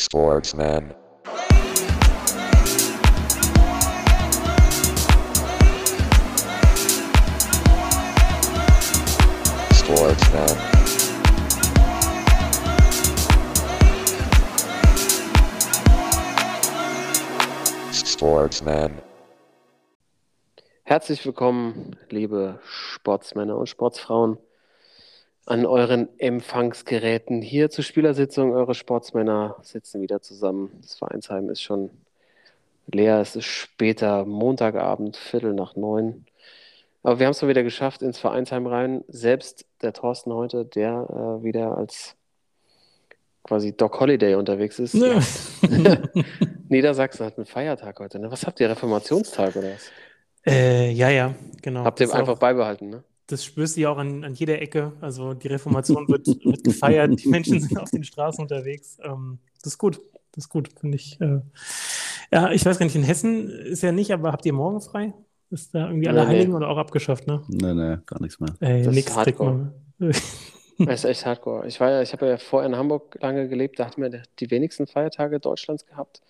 Sportsman. Sportsman. Sportsman. Herzlich willkommen, liebe Sportsmänner und Sportsfrauen, an euren Empfangsgeräten. Hier zur Spielersitzung. Eure Sportsmänner sitzen wieder zusammen. Das Vereinsheim ist schon leer. Es ist später Montagabend, Viertel nach neun. Aber wir haben es mal wieder geschafft ins Vereinsheim rein. Selbst der Thorsten heute, der äh, wieder als quasi Doc Holiday unterwegs ist. Ja. Niedersachsen hat einen Feiertag heute. Ne? Was habt ihr? Reformationstag oder was? Äh, ja, ja, genau. Habt ihr einfach auch, beibehalten, ne? Das spürst du ja auch an, an jeder Ecke. Also die Reformation wird, wird gefeiert, die Menschen sind auf den Straßen unterwegs. Ähm, das ist gut. Das ist gut, finde ich. Äh, ja, ich weiß gar nicht, in Hessen ist ja nicht, aber habt ihr morgen frei? Ist da irgendwie Nee, Allerheiligen nee. oder auch abgeschafft, ne? Nee, nee, gar nichts mehr. Ey, Das ist nix kriegt Hardcore. Das ist echt hardcore. Ich war ja, ich habe ja vorher in Hamburg lange gelebt, da hatten wir die wenigsten Feiertage Deutschlands gehabt.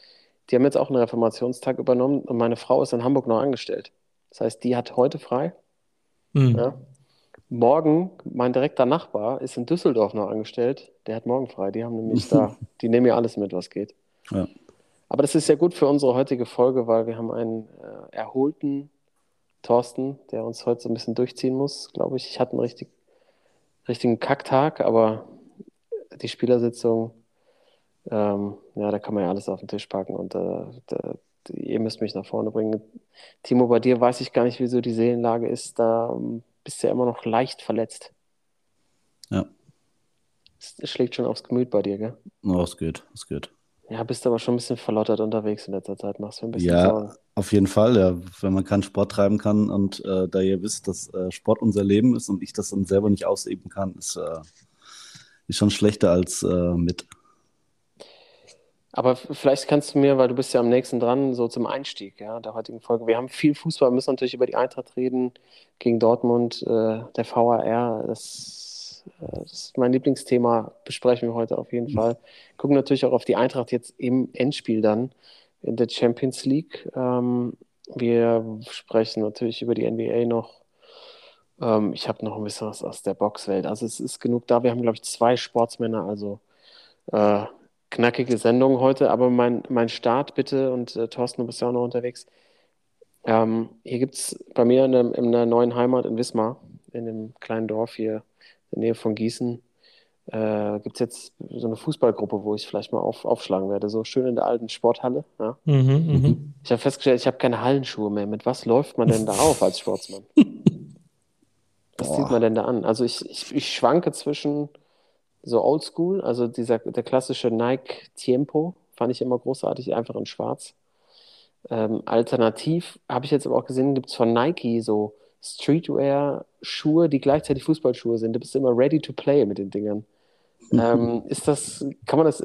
Die haben jetzt auch einen Reformationstag übernommen und meine Frau ist in Hamburg noch angestellt. Das heißt, die hat heute frei. Hm. Ja. Morgen, mein direkter Nachbar ist in Düsseldorf noch angestellt. Der hat morgen frei. Die haben nämlich da, die nehmen ja alles mit, was geht. Ja. Aber das ist ja gut für unsere heutige Folge, weil wir haben einen äh, erholten Thorsten, der uns heute so ein bisschen durchziehen muss, glaube ich. Ich hatte einen richtig, richtigen Kacktag, aber die Spielersitzung, ähm, ja, da kann man ja alles auf den Tisch packen und äh, da, ihr müsst mich nach vorne bringen. Timo, bei dir weiß ich gar nicht, wieso die Seelenlage ist. Da ähm, bist du ja immer noch leicht verletzt. Ja. Es schlägt schon aufs Gemüt bei dir, gell? Oh, es geht, es geht. Ja, bist aber schon ein bisschen verlottert unterwegs in letzter Zeit. Machst du ein bisschen Ja, Sorgen. auf jeden Fall, ja. Wenn man keinen Sport treiben kann und äh, da ihr wisst, dass äh, Sport unser Leben ist und ich das dann selber nicht ausüben kann, ist, äh, ist schon schlechter als äh, mit. Aber vielleicht kannst du mir, weil du bist ja am nächsten dran, so zum Einstieg ja, der heutigen Folge. Wir haben viel Fußball, müssen natürlich über die Eintracht reden, gegen Dortmund, äh, der VAR. Das, äh, das ist mein Lieblingsthema, besprechen wir heute auf jeden Fall. Gucken natürlich auch auf die Eintracht jetzt im Endspiel dann in der Champions League. Ähm, wir sprechen natürlich über die NBA noch. Ähm, ich habe noch ein bisschen was aus der Boxwelt. Also es ist genug da. Wir haben, glaube ich, zwei Sportsmänner, also äh, knackige Sendung heute, aber mein, mein Start bitte und äh, Thorsten, du bist ja auch noch unterwegs. Ähm, hier gibt es bei mir in, der- in einer neuen Heimat in Wismar, in dem kleinen Dorf hier in der Nähe von Gießen, äh, gibt es jetzt so eine Fußballgruppe, wo ich vielleicht mal auf, aufschlagen werde, so schön in der alten Sporthalle. Ja. Mhm, mhm. Ich habe festgestellt, ich habe keine Hallenschuhe mehr. Mit was läuft man denn da auf als Sportsmann? Was zieht man denn da an? Also ich, ich, ich schwanke zwischen so Oldschool, also dieser, der klassische Nike Tiempo, fand ich immer großartig, einfach in schwarz. Ähm, alternativ habe ich jetzt aber auch gesehen, gibt es von Nike so Streetwear-Schuhe, die gleichzeitig Fußballschuhe sind. Du bist immer ready to play mit den Dingern. Ähm, ist das, kann man das,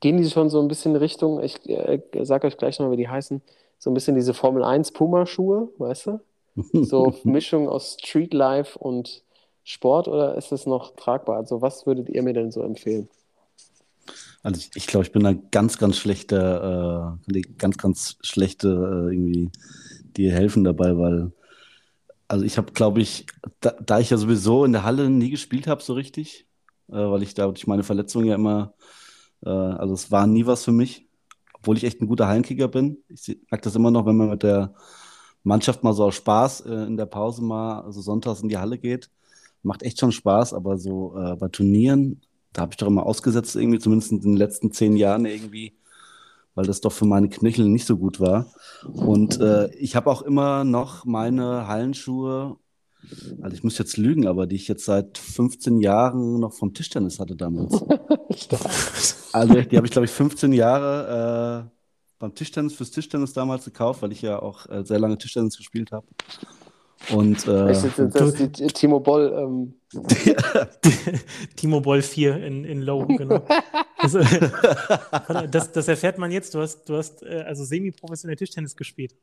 gehen die schon so ein bisschen in Richtung, ich äh, sage euch gleich noch, wie die heißen, so ein bisschen diese Formel 1 Puma-Schuhe, weißt du? So Mischung aus Streetlife und Sport oder ist es noch tragbar? Also was würdet ihr mir denn so empfehlen? Also ich, ich glaube, ich bin da ganz, ganz schlechter, äh, die ganz, ganz schlechte äh, irgendwie dir helfen dabei, weil also ich habe, glaube ich, da, da ich ja sowieso in der Halle nie gespielt habe so richtig, äh, weil ich da durch meine Verletzung ja immer, äh, also es war nie was für mich, obwohl ich echt ein guter Hallenkicker bin. Ich merke das immer noch, wenn man mit der Mannschaft mal so aus Spaß äh, in der Pause mal, also sonntags in die Halle geht. Macht echt schon Spaß, aber so äh, bei Turnieren, da habe ich doch immer ausgesetzt, irgendwie, zumindest in den letzten zehn Jahren irgendwie, weil das doch für meine Knöchel nicht so gut war. Und äh, ich habe auch immer noch meine Hallenschuhe, also ich muss jetzt lügen, aber die ich jetzt seit 15 Jahren noch vom Tischtennis hatte damals. Also die habe ich, glaube ich, 15 Jahre äh, beim Tischtennis, fürs Tischtennis damals gekauft, weil ich ja auch äh, sehr lange Tischtennis gespielt habe. Und äh, Ist das, das die Timo Boll, ähm, Timo Boll 4 in, in Low, genau. Das, äh, das, das erfährt man jetzt. Du hast, du hast äh, also semi-professionell Tischtennis gespielt.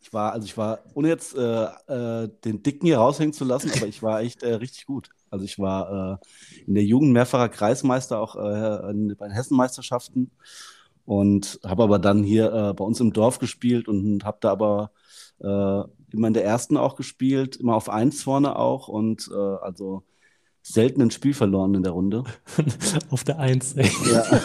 ich war, also ich war, ohne jetzt äh, äh, den Dicken hier raushängen zu lassen, aber ich war echt äh, richtig gut. Also ich war äh, in der Jugend mehrfacher Kreismeister, auch äh, bei den Hessenmeisterschaften und habe aber dann hier äh, bei uns im Dorf gespielt und habe da aber äh, immer in der ersten auch gespielt, immer auf eins vorne auch und äh, also selten ein Spiel verloren in der Runde. auf der Eins. Ey. Ja.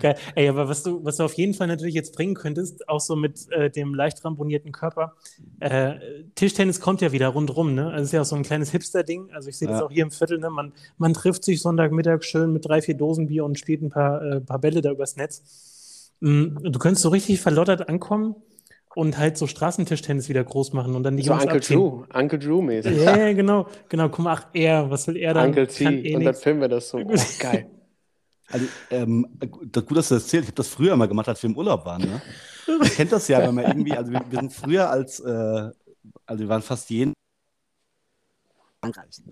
Geil. Ey, aber was du, was du auf jeden Fall natürlich jetzt bringen könntest, auch so mit äh, dem leicht ramponierten Körper, äh, Tischtennis kommt ja wieder rundrum, ne? Also ist ja auch so ein kleines Hipster-Ding. Also ich sehe ja. das auch hier im Viertel, ne? Man, man trifft sich Sonntagmittag schön mit drei, vier Dosen Bier und spielt ein paar, äh, paar Bälle da übers Netz. Mhm. Du könntest so richtig verlottert ankommen und halt so Straßentischtennis wieder groß machen und dann die so Jungs Uncle abziehen. Drew, Uncle Drew mäßig. Ja, yeah, genau, genau. Guck mal, ach, er, was will er da? Uncle T. Eh und dann filmen wir das so. Oh, geil. Also, ähm, gut, dass du das erzählst. Ich habe das früher mal gemacht, als wir im Urlaub waren. Ne? Man kennt das ja, wenn man irgendwie, also wir, wir sind früher als, äh, also wir waren fast jeden Frankreich.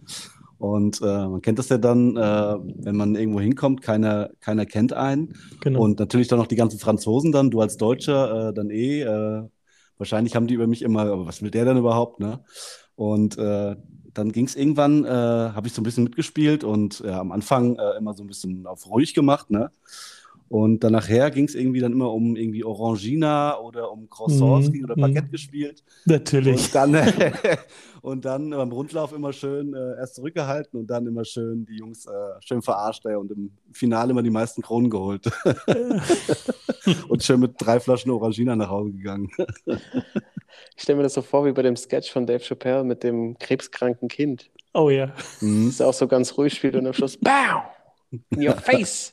Und äh, man kennt das ja dann, äh, wenn man irgendwo hinkommt, keiner, keiner kennt einen. Genau. Und natürlich dann noch die ganzen Franzosen dann, du als Deutscher, äh, dann eh. Äh, wahrscheinlich haben die über mich immer, aber was will der denn überhaupt, ne? Und äh, dann ging es irgendwann, äh, habe ich so ein bisschen mitgespielt und ja, am Anfang immer so ein bisschen auf ruhig gemacht, ne? Und dann nachher ging es irgendwie dann immer um irgendwie Orangina oder um Croissants mm, oder Baguette mm. gespielt. Natürlich. Und dann, und dann beim Rundlauf immer schön äh, erst zurückgehalten und dann immer schön die Jungs äh, schön verarscht ey, und im Finale immer die meisten Kronen geholt. und schön mit drei Flaschen Orangina nach Hause gegangen. Ich stelle mir das so vor wie bei dem Sketch von Dave Chappelle mit dem krebskranken Kind. Oh ja. Mhm. Das auch so ganz ruhig spielt und am Schluss, BAM! In your face!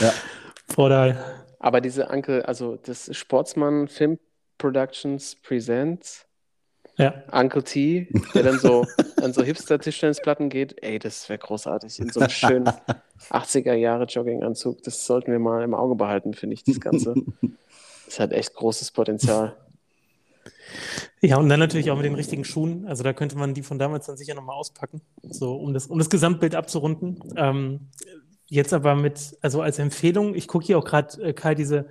ja. Vorteil. Aber diese Anke, also das Sportsmann Film Productions Presents ja. Uncle T, der dann so an so Hipster-Tischtennisplatten geht, ey, das wäre großartig. In so einem schönen 80er-Jahre-Jogginganzug. Das sollten wir mal im Auge behalten, finde ich, das Ganze. Das hat echt großes Potenzial. Ja, und dann natürlich auch mit den richtigen Schuhen. Also da könnte man die von damals dann sicher nochmal auspacken, so um das, um das Gesamtbild abzurunden. Ähm, jetzt aber mit, also als Empfehlung, ich gucke hier auch gerade, äh, Kai, diese,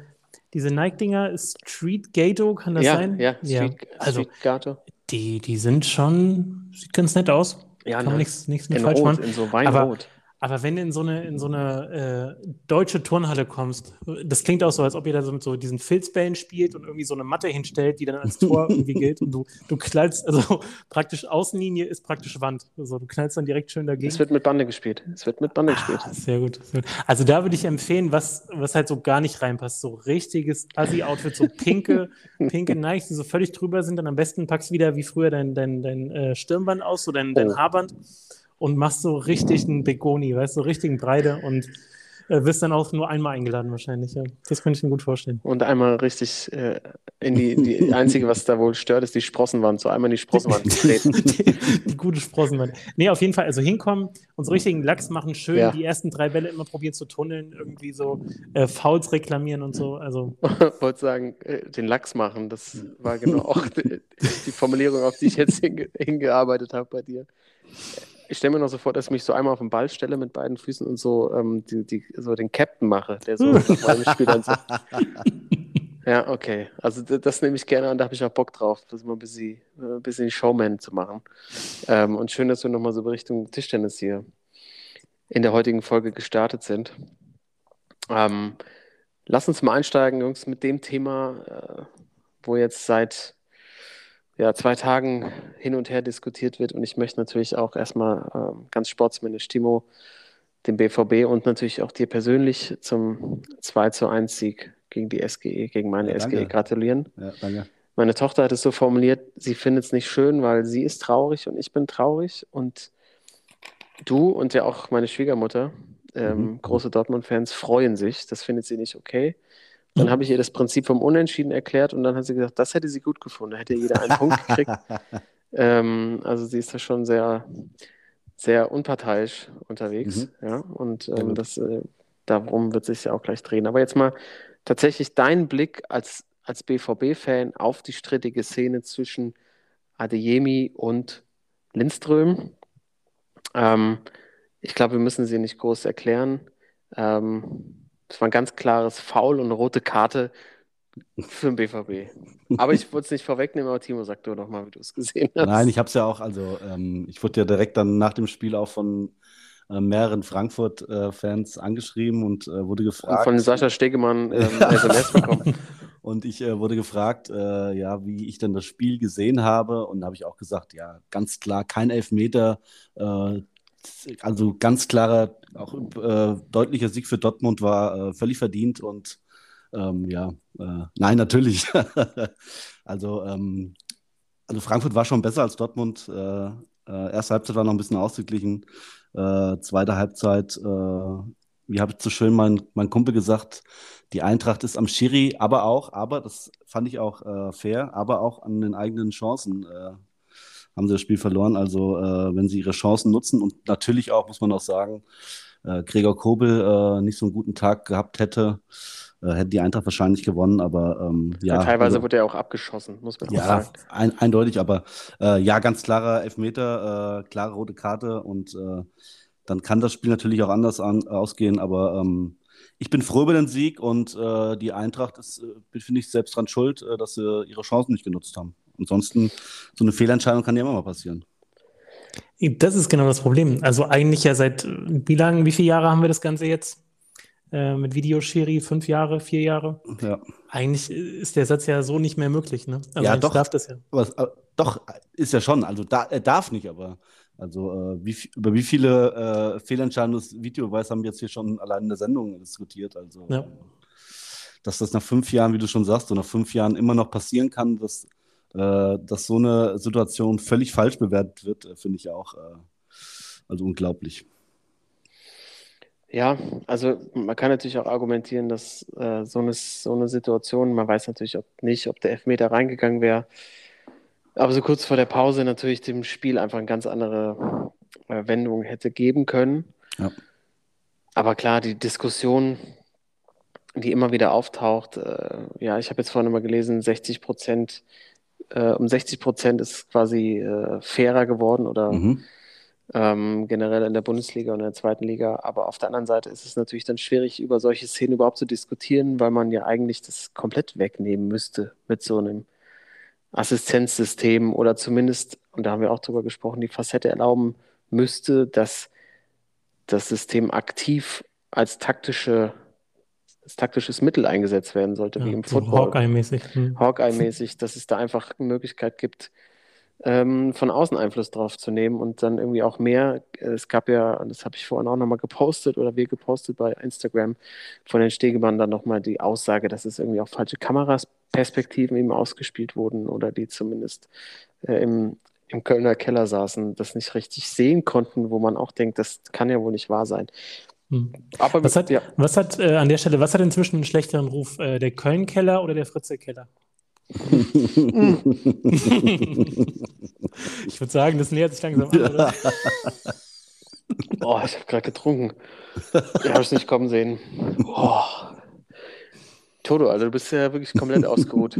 diese Nike-Dinger, Street Gato, kann das ja, sein? Ja, Street, ja. Also, Street Gato. Die, die sind schon, sieht ganz nett aus. Ja, Kann man ne? nichts, nichts mit falsch machen. In so Weinrot. Aber, wenn du in so eine, in so eine äh, deutsche Turnhalle kommst, das klingt auch so, als ob ihr da so mit so diesen Filzbällen spielt und irgendwie so eine Matte hinstellt, die dann als Tor irgendwie gilt und du, du knallst, also praktisch Außenlinie ist praktisch Wand. Also du knallst dann direkt schön dagegen. Es wird mit Bande gespielt. Es wird mit Bande gespielt. Ah, sehr, gut, sehr gut. Also da würde ich empfehlen, was, was halt so gar nicht reinpasst. So richtiges Assi-Outfit, so pinke, pinke Nikes, die so völlig drüber sind. Dann am besten packst du wieder wie früher dein, dein, dein äh, Stirnband aus, so dein, dein oh. Haarband und machst so richtig einen Begoni, weißt du, so richtigen Breite und äh, wirst dann auch nur einmal eingeladen wahrscheinlich. Ja. Das könnte ich mir gut vorstellen. Und einmal richtig äh, in die, die einzige, was da wohl stört, ist die Sprossenwand. So einmal in die Sprossenwand treten. die, die, gute Sprossenwand. Nee, auf jeden Fall, also hinkommen, und so richtigen Lachs machen, schön ja. die ersten drei Bälle immer probieren zu tunneln, irgendwie so äh, Fouls reklamieren und so. Also. Ich wollte sagen, äh, den Lachs machen, das war genau auch die, die Formulierung, auf die ich jetzt hinge hingearbeitet habe bei dir ich stelle mir noch so vor, dass ich mich so einmal auf den Ball stelle mit beiden Füßen und so, ähm, die, die, so den Captain mache, der so beim Spiel dann so. Ja, okay. Also das, das nehme ich gerne an, da habe ich auch Bock drauf, das mal ein bisschen, äh, ein bisschen Showman zu machen. Ähm, und schön, dass wir nochmal so Richtung Tischtennis hier in der heutigen Folge gestartet sind. Ähm, lass uns mal einsteigen, Jungs, mit dem Thema, äh, wo jetzt seit ja, zwei Tagen hin und her diskutiert wird. Und ich möchte natürlich auch erstmal äh, ganz sportsmännisch Timo, dem BVB und natürlich auch dir persönlich zum 2 zu 1 Sieg gegen die SGE, gegen meine ja, SGE gratulieren. Ja, danke. Meine Tochter hat es so formuliert, sie findet es nicht schön, weil sie ist traurig und ich bin traurig. Und du und ja auch meine Schwiegermutter, ähm, mhm. große Dortmund-Fans, freuen sich. Das findet sie nicht okay. Dann habe ich ihr das Prinzip vom Unentschieden erklärt und dann hat sie gesagt, das hätte sie gut gefunden. Da hätte jeder einen Punkt gekriegt. ähm, also sie ist da schon sehr, sehr unparteiisch unterwegs. Mhm. Ja, und ähm, das, äh, darum wird sich ja auch gleich drehen. Aber jetzt mal tatsächlich dein Blick als, als BVB-Fan auf die strittige Szene zwischen Adeyemi und Lindström. Ähm, ich glaube, wir müssen sie nicht groß erklären. Ähm, das war ein ganz klares Foul und eine rote Karte für den BVB. Aber ich wollte es nicht vorwegnehmen, aber Timo, sag du doch mal, wie du es gesehen hast. Nein, ich habe es ja auch, also ähm, ich wurde ja direkt dann nach dem Spiel auch von äh, mehreren Frankfurt-Fans angeschrieben und äh, wurde gefragt. Von Sascha Stegemann ähm, SMS bekommen. Und ich äh, wurde gefragt, äh, ja, wie ich denn das Spiel gesehen habe. Und da habe ich auch gesagt, ja, ganz klar, kein Elfmeter. Also ganz klarer, auch äh, deutlicher Sieg für Dortmund war äh, völlig verdient. Und ähm, ja, äh, nein, natürlich. also, ähm, also Frankfurt war schon besser als Dortmund. Äh, äh, erste Halbzeit war noch ein bisschen ausgeglichen. Äh, zweite Halbzeit, wie habe ich so schön mein, mein Kumpel gesagt, die Eintracht ist am Schiri, aber auch, aber das fand ich auch fair, aber auch an den eigenen Chancen haben sie das Spiel verloren. Also äh, wenn sie ihre Chancen nutzen und natürlich auch, muss man auch sagen, äh, Gregor Kobel äh, nicht so einen guten Tag gehabt hätte, äh, hätte die Eintracht wahrscheinlich gewonnen, aber ähm, ja. Ja, teilweise also, wurde er auch abgeschossen, muss man auch ja, sagen. ein, eindeutig, aber äh, ja, ganz klarer Elfmeter, äh, klare rote Karte und äh, dann kann das Spiel natürlich auch anders an, ausgehen, aber ähm, ich bin froh über den Sieg und äh, die Eintracht ist, finde ich, selbst dran schuld, dass sie ihre Chancen nicht genutzt haben. Ansonsten, so eine Fehlentscheidung kann ja immer mal passieren. Das ist genau das Problem. Also eigentlich ja seit wie lange, wie viele Jahre haben wir das Ganze jetzt? Äh, mit Videoschiri, fünf Jahre, vier Jahre? Ja. Eigentlich ist der Satz ja so nicht mehr möglich, ne? Also Ja, doch. darf das ja. Aber, äh, doch, ist ja schon. Also da, er darf nicht, aber also äh, wie, über wie viele äh, Fehlentscheidungen des Videobeweis haben wir jetzt hier schon allein in der Sendung diskutiert. Also Ja. dass das nach fünf Jahren, wie du schon sagst, so nach fünf Jahren immer noch passieren kann, dass, dass so eine Situation völlig falsch bewertet wird, äh, finde ich auch äh, also unglaublich. Ja, also man kann natürlich auch argumentieren, dass äh, so eine, so eine Situation, man weiß natürlich ob nicht, ob der Elfmeter reingegangen wäre, aber so kurz vor der Pause natürlich dem Spiel einfach eine ganz andere äh, Wendung hätte geben können. Ja. Aber klar, die Diskussion, die immer wieder auftaucht, äh, ja, ich habe jetzt vorhin mal gelesen, 60 Prozent, äh, um 60 Prozent ist quasi äh, fairer geworden oder Mhm. ähm, generell in der Bundesliga und in der zweiten Liga. Aber auf der anderen Seite ist es natürlich dann schwierig, über solche Szenen überhaupt zu diskutieren, weil man ja eigentlich das komplett wegnehmen müsste mit so einem Assistenzsystem oder zumindest, und da haben wir auch drüber gesprochen, die Facette erlauben müsste, dass das System aktiv als taktische, als taktisches Mittel eingesetzt werden sollte, wie ja im so Football. Hawkeye-mäßig. Hm. Hawkeye-mäßig, dass es da einfach eine Möglichkeit gibt, ähm, von außen Einfluss drauf zu nehmen und dann irgendwie auch mehr. Es gab ja, das habe ich vorhin auch nochmal gepostet oder wir gepostet bei Instagram von den Stegemann dann nochmal die Aussage, dass es irgendwie auch falsche Kamerasperspektiven eben ausgespielt wurden oder die zumindest äh, im, im Kölner Keller saßen, das nicht richtig sehen konnten, wo man auch denkt, das kann ja wohl nicht wahr sein. Hm. Aber Was hat, ja, was hat äh, an der Stelle, was hat inzwischen einen schlechteren Ruf? Äh, der Köln-Keller oder der Fritze-Keller? Ich würde sagen, das nähert sich langsam an, oder? oh, ich habe gerade getrunken. Ich habe es nicht kommen sehen. Oh. Toto, also du bist ja wirklich komplett ausgeruht.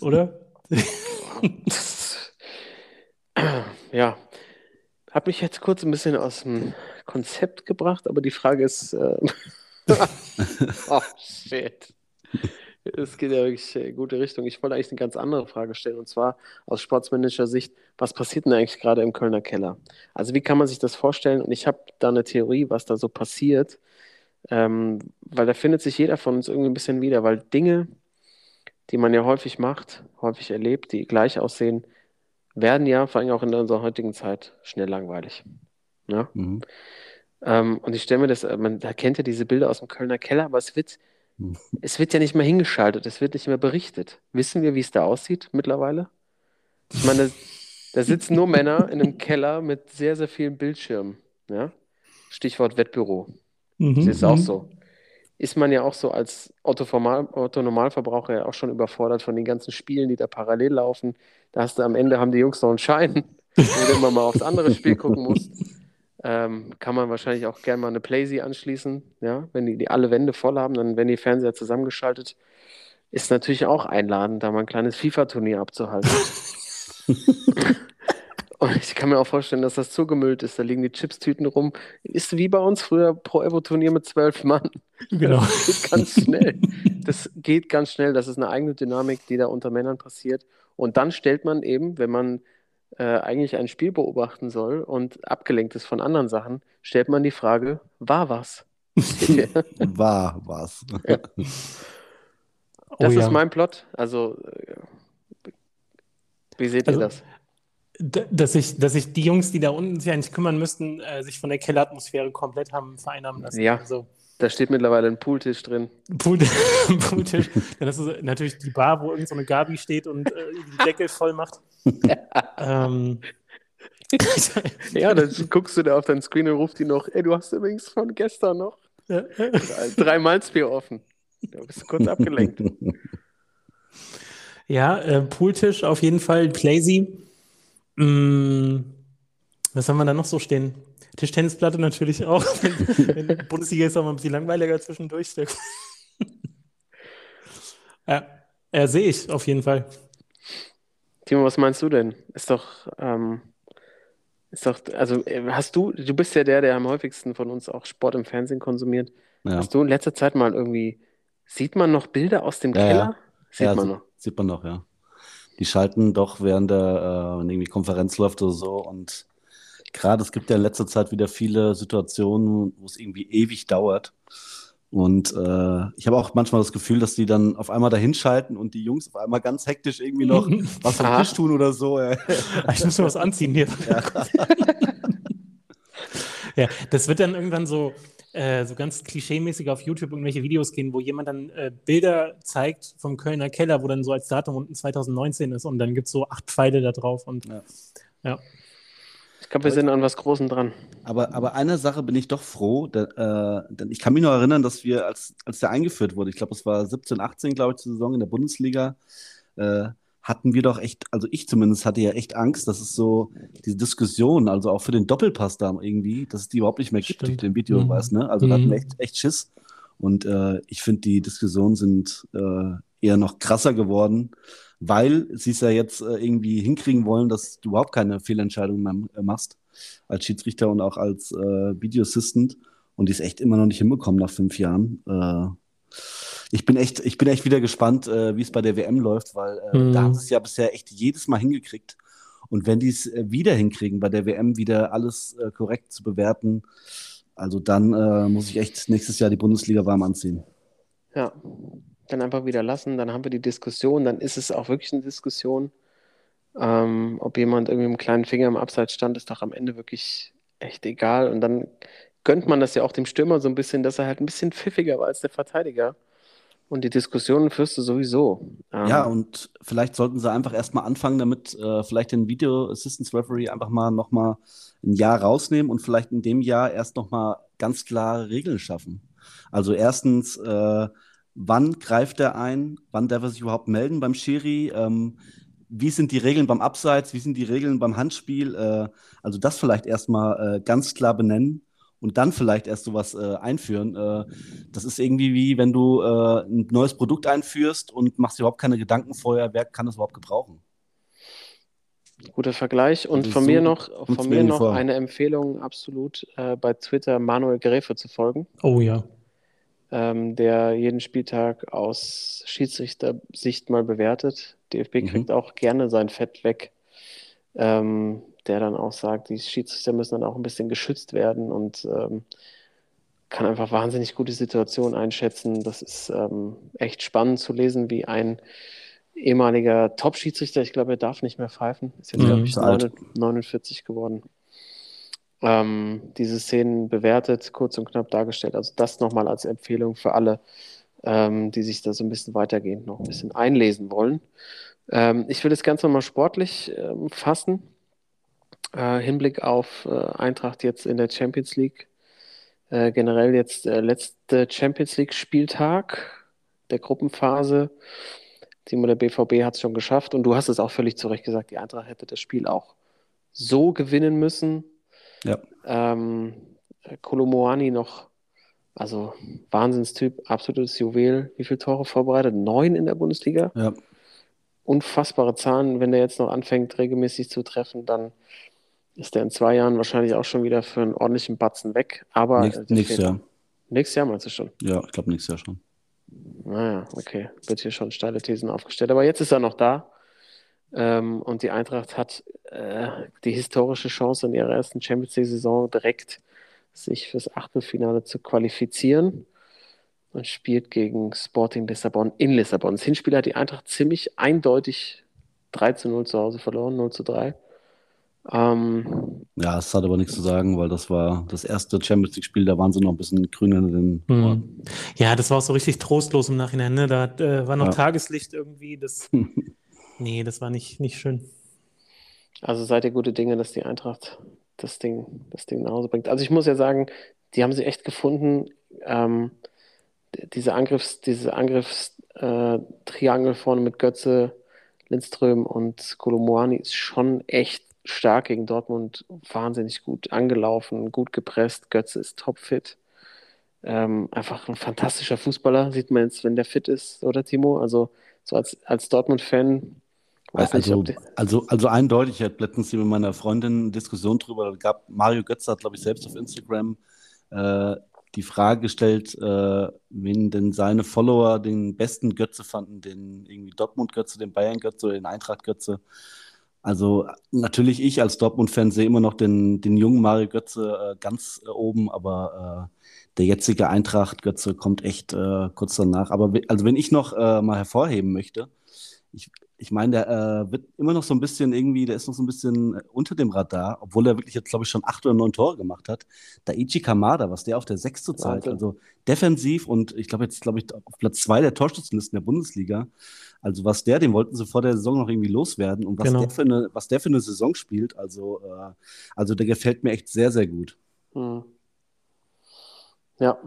oder? Ja, hat mich jetzt kurz ein bisschen aus dem Konzept gebracht, aber die Frage ist, äh... oh shit. Es geht ja wirklich in eine gute Richtung. Ich wollte eigentlich eine ganz andere Frage stellen und zwar aus sportsmännischer Sicht, was passiert denn eigentlich gerade im Kölner Keller? Also wie kann man sich das vorstellen? Und ich habe da eine Theorie, was da so passiert, ähm, weil da findet sich jeder von uns irgendwie ein bisschen wieder, weil Dinge, die man ja häufig macht, häufig erlebt, die gleich aussehen, werden ja, vor allem auch in unserer heutigen Zeit, schnell langweilig. Ja? Mhm. Ähm, und ich stelle mir das, man da kennt ja diese Bilder aus dem Kölner Keller, aber es wird, Mhm. es wird ja nicht mehr hingeschaltet, es wird nicht mehr berichtet. Wissen wir, wie es da aussieht mittlerweile? Ich meine, da, sitzen nur Männer in einem Keller mit sehr, sehr vielen Bildschirmen. Ja? Stichwort Wettbüro. Mhm, Das ist auch mhm. so. Ist man ja auch so als Otto-Normalverbraucher ja auch schon überfordert von den ganzen Spielen, die da parallel laufen. Da hast du am Ende haben die Jungs noch einen Schein, wo du immer mal aufs andere Spiel gucken musst. Ähm, kann man wahrscheinlich auch gerne mal eine Playsee anschließen, ja, wenn die, die alle Wände voll haben, dann werden die Fernseher zusammengeschaltet. Ist natürlich auch einladend, da mal ein kleines FIFA-Turnier abzuhalten. Und ich kann mir auch vorstellen, dass das zugemüllt ist. Da liegen die Chipstüten rum. Ist wie bei uns früher Pro Evo Turnier mit zwölf Mann. Genau. Das geht ganz schnell. Das geht ganz schnell. Das ist eine eigene Dynamik, die da unter Männern passiert. Und dann stellt man eben, wenn man äh, eigentlich ein Spiel beobachten soll und abgelenkt ist von anderen Sachen, stellt man die Frage, war was? War was. Ja. Oh Das ja. ist mein Plot. Also, äh, wie seht Also, ihr das? Dass sich, dass sich die Jungs, die da unten sich eigentlich kümmern müssten, äh, sich von der Kelleratmosphäre komplett haben vereinnahmen lassen. Ja. Also, Da steht mittlerweile ein Pooltisch drin. Pool, Pooltisch. Dann hast du natürlich die Bar, wo irgend so eine Gabi steht und äh, die Deckel voll macht. ähm, Ja, dann guckst du da auf dein Screen und ruft die noch, ey, du hast übrigens von gestern noch drei, Malzbier offen. Da bist du kurz abgelenkt. Ja, äh, Pooltisch auf jeden Fall, Playsy. Mm, was haben wir da noch so stehen? Tischtennisplatte natürlich auch. Wenn, wenn Bundesliga ist auch mal ein bisschen langweiliger zwischendurch. Ja, äh, sehe ich auf jeden Fall. Timo, was meinst du denn? Ist doch, ähm, ist doch, also äh, hast du, du bist ja der, der am häufigsten von uns auch Sport im Fernsehen konsumiert. Ja. Hast du in letzter Zeit mal irgendwie, sieht man noch Bilder aus dem Ja, ja. Keller? Sieht Ja, man sie- noch. Sieht man noch, ja. Die schalten doch während der äh, irgendwie Konferenz läuft oder so. Und gerade es gibt ja in letzter Zeit wieder viele Situationen, wo es irgendwie ewig dauert. Und äh, ich habe auch manchmal das Gefühl, dass die dann auf einmal dahin schalten und die Jungs auf einmal ganz hektisch irgendwie noch was am. Tisch tun oder so. Ja. Ich muss mir was anziehen hier. Ja, das wird dann irgendwann so, äh, so ganz klischeemäßig auf YouTube irgendwelche Videos gehen, wo jemand dann äh, Bilder zeigt vom Kölner Keller, wo dann so als Datum unten 2019 ist und dann gibt es so acht Pfeile da drauf und Ja. ja. Ich glaube, wir sind an was Großem dran. Aber, aber eine Sache bin ich doch froh, da, äh, denn ich kann mich noch erinnern, dass wir, als, als der eingeführt wurde, ich glaube, es war 17, 18, glaube ich, die Saison in der Bundesliga, äh, hatten wir doch echt, also ich zumindest hatte ja echt Angst, dass es so diese Diskussion, also auch für den Doppelpass da irgendwie, dass es die überhaupt nicht mehr gibt durch den Video, Mhm. ne? Also da hatten Mhm. wir echt, echt Schiss. Und äh, ich finde, die Diskussionen sind äh, eher noch krasser geworden, weil sie es ja jetzt äh, irgendwie hinkriegen wollen, dass du überhaupt keine Fehlentscheidung mehr äh, machst als Schiedsrichter und auch als äh, Video Assistant und die es echt immer noch nicht hinbekommen nach fünf Jahren. Äh, ich bin echt, ich bin echt wieder gespannt, äh, wie es bei der WM läuft, weil äh, Mhm. da haben sie es ja bisher echt jedes Mal hingekriegt. Und wenn die es äh, wieder hinkriegen, bei der WM wieder alles äh, korrekt zu bewerten, also dann äh, muss ich echt nächstes Jahr die Bundesliga warm anziehen. Ja, dann einfach wieder lassen, dann haben wir die Diskussion, dann ist es auch wirklich eine Diskussion. Ähm, ob jemand irgendwie mit dem kleinen Finger im Abseits stand, ist doch am Ende wirklich echt egal. Und dann gönnt man das ja auch dem Stürmer so ein bisschen, dass er halt ein bisschen pfiffiger war als der Verteidiger. Und die Diskussionen führst du sowieso. Ähm, Ja, und vielleicht sollten sie einfach erstmal anfangen, damit äh, vielleicht den Video Assistance Referee einfach mal nochmal ein Jahr rausnehmen und vielleicht in dem Jahr erst nochmal ganz klare Regeln schaffen. Also erstens, äh, wann greift er ein? Wann darf er sich überhaupt melden beim Schiri? Ähm, wie sind die Regeln beim Abseits? Wie sind die Regeln beim Handspiel? Äh, also das vielleicht erstmal äh, ganz klar benennen und dann vielleicht erst sowas äh, einführen. Äh, das ist irgendwie wie, wenn du äh, ein neues Produkt einführst und machst dir überhaupt keine Gedanken vorher, wer kann das überhaupt gebrauchen. Guter Vergleich. Und von so mir noch, von mir noch vor. eine Empfehlung absolut äh, bei Twitter Manuel Gräfe zu folgen. Oh ja. Ähm, der jeden Spieltag aus Schiedsrichtersicht mal bewertet. DFB Mhm. kriegt auch gerne sein Fett weg, ähm, der dann auch sagt, die Schiedsrichter müssen dann auch ein bisschen geschützt werden und ähm, kann einfach wahnsinnig gute Situationen einschätzen. Das ist ähm, echt spannend zu lesen, wie ein ehemaliger Top-Schiedsrichter, ich glaube, er darf nicht mehr pfeifen, ist jetzt, Mhm, glaube ich, ist alt. 49 geworden ähm, diese Szenen bewertet, kurz und knapp dargestellt. Also das nochmal als Empfehlung für alle, ähm, die sich da so ein bisschen weitergehend noch ein bisschen einlesen wollen. Ähm, ich will das Ganze nochmal sportlich ähm, fassen. Äh, Hinblick auf äh, Eintracht jetzt in der Champions League. Äh, generell jetzt der letzte Champions League Spieltag der Gruppenphase. Timo, der BVB hat es schon geschafft und du hast es auch völlig zu Recht gesagt, die Eintracht hätte das Spiel auch so gewinnen müssen. Ja. Ähm, Kolomoani noch, also Wahnsinnstyp, absolutes Juwel. Wie viele Tore vorbereitet? Neun in der Bundesliga. Ja. Unfassbare Zahlen. Wenn der jetzt noch anfängt, regelmäßig zu treffen, dann ist der in zwei Jahren wahrscheinlich auch schon wieder für einen ordentlichen Batzen weg. Aber Nächst- äh, nächstes Jahr. Nächstes Jahr meinst du schon? Ja, ich glaube nächstes Jahr schon. Naja, okay. Wird hier schon steile Thesen aufgestellt. Aber jetzt ist er noch da. Ähm, und die Eintracht hat äh, die historische Chance in ihrer ersten Champions League-Saison direkt sich fürs Achtelfinale zu qualifizieren und spielt gegen Sporting Lissabon in Lissabon. Das Hinspiel hat die Eintracht ziemlich eindeutig 3 zu 0 zu Hause verloren, 0 zu 3. Ähm, Ja, es hat aber nichts zu sagen, weil das war das erste Champions League-Spiel, da waren sie noch ein bisschen grün in den Ohren. Hm. Ja, das war auch so richtig trostlos im Nachhinein. Ne? Da äh, war noch Ja. Tageslicht irgendwie. Das, nee, das war nicht, nicht schön. Also seid ihr gute Dinge, dass die Eintracht das Ding, das Ding nach Hause bringt. Also ich muss ja sagen, die haben sie echt gefunden. Ähm, diese Angriffs, diese Angriffstriangel äh, vorne mit Götze, Lindström und Kolomoani ist schon echt stark gegen Dortmund. Wahnsinnig gut angelaufen, gut gepresst. Götze ist topfit. Ähm, einfach ein fantastischer Fußballer, sieht man jetzt, wenn der fit ist, oder Timo? Also so als, als Dortmund-Fan weiß nicht, Also, die, also, also eindeutig, ich hatte letztens hier mit meiner Freundin eine Diskussion drüber, da gab Mario Götze hat, glaube ich, selbst auf Instagram äh, die Frage gestellt, äh, wen denn seine Follower den besten Götze fanden, den irgendwie Dortmund-Götze, den Bayern-Götze oder den Eintracht-Götze. Also natürlich ich als Dortmund-Fan sehe immer noch den, den jungen Mario Götze äh, ganz äh, oben, aber äh, der jetzige Eintracht-Götze kommt echt äh, kurz danach. Aber also wenn ich noch äh, mal hervorheben möchte, ich, ich meine, der äh, wird immer noch so ein bisschen irgendwie, der ist noch so ein bisschen äh, unter dem Radar, obwohl er wirklich jetzt, glaube ich, schon acht oder neun Tore gemacht hat. Daichi Kamada, was der auf der Sechs zurzeit, also defensiv und ich glaube jetzt, glaube ich, auf Platz zwei der Torschützenlisten der Bundesliga. Also was der, den wollten sie vor der Saison noch irgendwie loswerden und was Genau. der für eine, was der für eine Saison spielt, also, äh, also der gefällt mir echt sehr, sehr gut. Hm. Ja,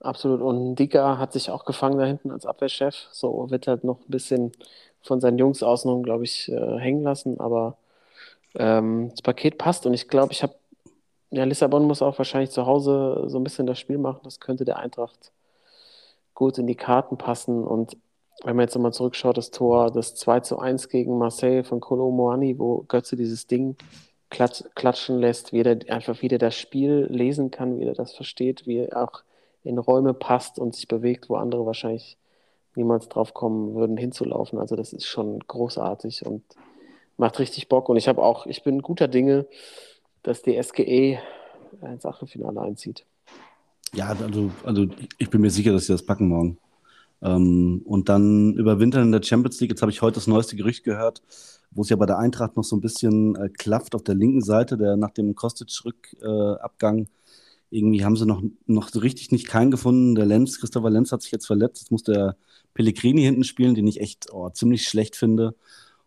absolut. Und Dika hat sich auch gefangen da hinten als Abwehrchef. So wird halt noch ein bisschen von seinen Jungs außenrum, glaube ich, äh, hängen lassen. Aber ähm, das Paket passt. Und ich glaube, ich habe, ja, Lissabon muss auch wahrscheinlich zu Hause so ein bisschen das Spiel machen. Das könnte der Eintracht gut in die Karten passen. Und wenn man jetzt nochmal zurückschaut, das Tor, das 2 zu 1 gegen Marseille von Kolo Moani, wo Götze dieses Ding klatsch, klatschen lässt, wie er einfach wieder das Spiel lesen kann, wie er das versteht, wie er auch in Räume passt und sich bewegt, wo andere wahrscheinlich niemals drauf kommen würden, hinzulaufen. Also das ist schon großartig und macht richtig Bock. Und ich habe auch, ich bin guter Dinge, dass die SGE ins Achtelfinale einzieht. Ja, also, also ich bin mir sicher, dass sie das packen morgen. Ähm, und dann überwintern in der Champions League. Jetzt habe ich heute das neueste Gerücht gehört, wo es ja bei der Eintracht noch so ein bisschen äh, klafft auf der linken Seite, der nach dem Kostic-Rückabgang. irgendwie haben sie noch, noch so richtig nicht keinen gefunden. Der Lenz, Christopher Lenz hat sich jetzt verletzt. Jetzt muss der Pellegrini hinten spielen, den ich echt oh, ziemlich schlecht finde.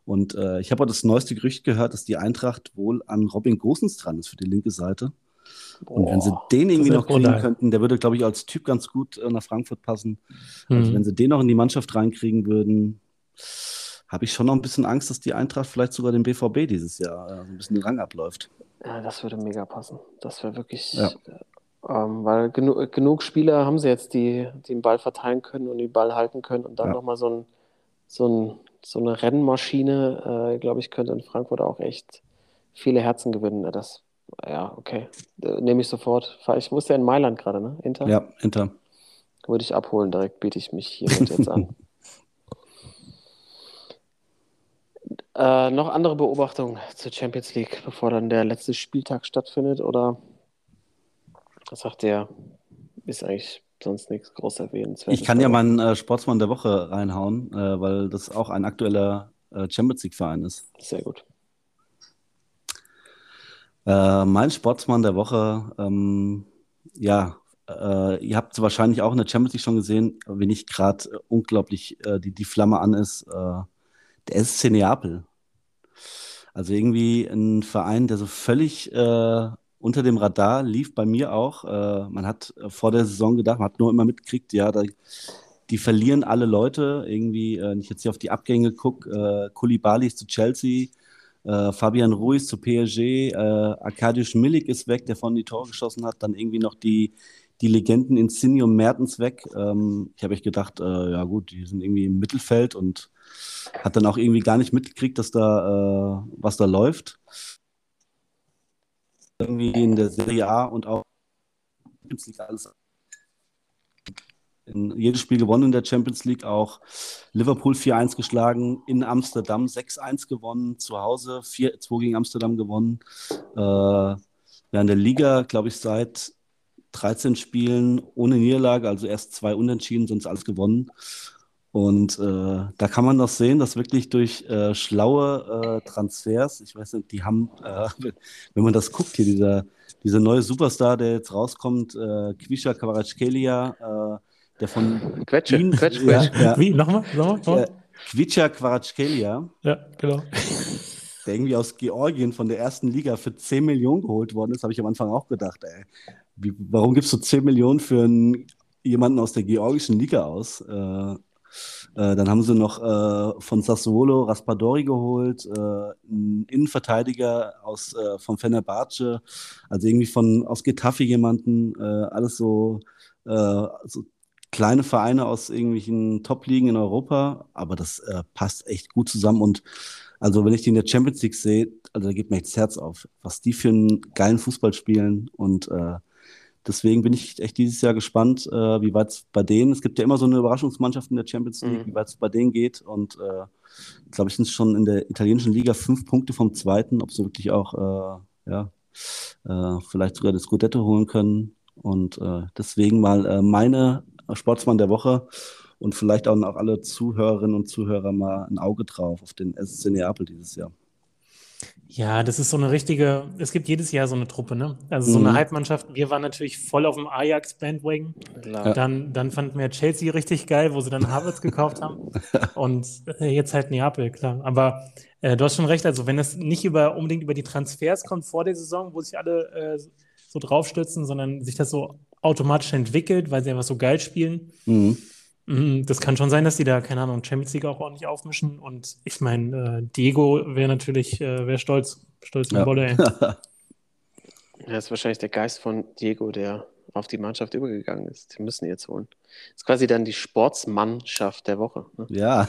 Und äh, ich habe auch das neueste Gerücht gehört, dass die Eintracht wohl an Robin Gosens dran ist für die linke Seite. Und wenn sie den irgendwie noch kriegen brutal. könnten, der würde, glaube ich, als Typ ganz gut äh, nach Frankfurt passen. Also Mhm. wenn sie den noch in die Mannschaft reinkriegen würden, habe ich schon noch ein bisschen Angst, dass die Eintracht vielleicht sogar den BVB dieses Jahr äh, so ein bisschen den Rang abläuft. Ja, das würde mega passen. Das wäre wirklich, Ja. Ähm, weil genu genug Spieler haben sie jetzt, die, die den Ball verteilen können und den Ball halten können und dann Ja. nochmal so, ein, so, ein, so eine Rennmaschine, äh, glaube ich, könnte in Frankfurt auch echt viele Herzen gewinnen. Das, ja, okay. Äh, Nehme ich sofort. Ich wusste ja in Mailand gerade, ne? Inter? Ja, Inter. Würde ich abholen, direkt biete ich mich hiermit jetzt an. Äh, noch andere Beobachtungen zur Champions League, bevor dann der letzte Spieltag stattfindet? Oder was sagt der? Ist eigentlich sonst nichts groß erwähnenswertes. Ich kann ja meinen äh, Sportsmann der Woche reinhauen, äh, weil das auch ein aktueller äh, Champions League-Verein ist. Sehr gut. Äh, mein Sportsmann der Woche, ähm, ja, äh, ihr habt wahrscheinlich auch in der Champions League schon gesehen, wenn nicht gerade äh, unglaublich die, die Flamme an ist, der SC Neapel. Also irgendwie ein Verein, der so völlig äh, unter dem Radar lief bei mir auch. Äh, man hat vor der Saison gedacht, man hat nur immer mitgekriegt, ja, da, die verlieren alle Leute. Irgendwie, äh, wenn ich jetzt hier auf die Abgänge gucke, äh, Koulibaly ist zu Chelsea, äh, Fabian Ruiz zu PSG, äh, Arkadiusz Milik ist weg, der von die Tore geschossen hat. Dann irgendwie noch die, die Legenden Insigne und Mertens weg. Ähm, ich habe echt gedacht, äh, ja gut, die sind irgendwie im Mittelfeld und hat dann auch irgendwie gar nicht mitgekriegt, dass da äh, was da läuft. Irgendwie in der Serie A und auch Champions League alles in jedes Spiel gewonnen in der Champions League, auch Liverpool 4-1 geschlagen, in Amsterdam 6-1 gewonnen, zu Hause 4-2 gegen Amsterdam gewonnen. Äh, ja, der Liga, glaube ich, seit 13 Spielen ohne Niederlage, also erst zwei Unentschieden, sonst alles gewonnen. Und äh, da kann man doch sehen, dass wirklich durch äh, schlaue äh, Transfers, ich weiß nicht, die haben, äh, wenn man das guckt, hier dieser, dieser neue Superstar, der jetzt rauskommt, äh, Kvisha Kvaratskhelia, äh, der von Quetsche, Wien- Quetsch, ja, Quetsch. ja, Wie? Nochmal? Nochmal? äh? Kvicha Kvaratskhelia, Ja, genau. der irgendwie aus Georgien von der ersten Liga für 10 Millionen geholt worden ist, habe ich am Anfang auch gedacht, ey, wie, warum gibst du 10 Millionen für einen, jemanden aus der georgischen Liga aus? Äh, äh, dann haben sie noch äh, von Sassuolo Raspadori geholt, äh, einen Innenverteidiger aus, äh, von Fenerbahce, also irgendwie von aus Getafe jemanden, äh, alles so, äh, so kleine Vereine aus irgendwelchen Top-Ligen in Europa, aber das äh, passt echt gut zusammen und also wenn ich die in der Champions League sehe, also da geht mir echt das Herz auf, was die für einen geilen Fußball spielen und äh, deswegen bin ich echt dieses Jahr gespannt, äh, wie weit es bei denen, es gibt ja immer so eine Überraschungsmannschaft in der Champions League, Mhm. wie weit es bei denen geht und äh, glaube ich sind schon in der italienischen Liga fünf Punkte vom Zweiten, ob sie wirklich auch äh, ja äh, vielleicht sogar das Scudetto holen können und äh, deswegen mal äh, meine Sportsmann der Woche und vielleicht auch noch alle Zuhörerinnen und Zuhörer mal ein Auge drauf auf den SC Neapel dieses Jahr. Ja, das ist so eine richtige, es gibt jedes Jahr so eine Truppe, ne? Also so Mhm. eine Hype-Mannschaft. Wir waren natürlich voll auf dem Ajax-Bandwagon. Dann, dann fanden wir Chelsea richtig geil, wo sie dann Havertz gekauft haben. Und äh, jetzt halt Neapel, klar. Aber äh, du hast schon recht, also wenn es nicht über, unbedingt über die Transfers kommt vor der Saison, wo sich alle äh, so draufstürzen, sondern sich das so automatisch entwickelt, weil sie einfach so geil spielen. Mhm. Mhm, Das kann schon sein, dass die da, keine Ahnung, Champions League auch ordentlich aufmischen. Und ich meine, äh, Diego wäre natürlich, äh, wäre stolz, stolz wie Ja. Bolle, ey. Ja, ist wahrscheinlich der Geist von Diego, der auf die Mannschaft übergegangen ist. Die müssen jetzt holen. ist quasi dann die Sportsmannschaft der Woche. Ne? ja.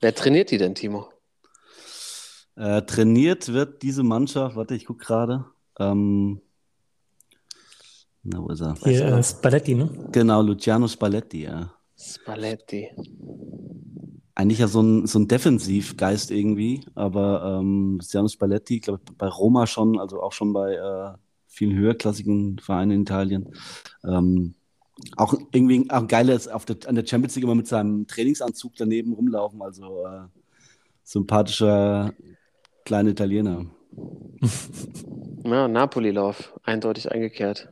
Wer trainiert die denn, Timo? äh, trainiert wird diese Mannschaft, warte, ich gucke gerade. Ähm, na, wo ist er? Hier, äh, Spalletti, ne? Genau, Luciano Spalletti, ja. Spalletti. Eigentlich ja so ein, so ein Defensivgeist irgendwie, aber ähm, Luciano Spalletti, ich glaube bei Roma schon, also auch schon bei äh, vielen höherklassigen Vereinen in Italien. Ähm, auch irgendwie auch geil ist auf der, an der Champions League immer mit seinem Trainingsanzug daneben rumlaufen, also äh, sympathischer kleiner Italiener. Ja, Napoli-Lauf, eindeutig eingekehrt.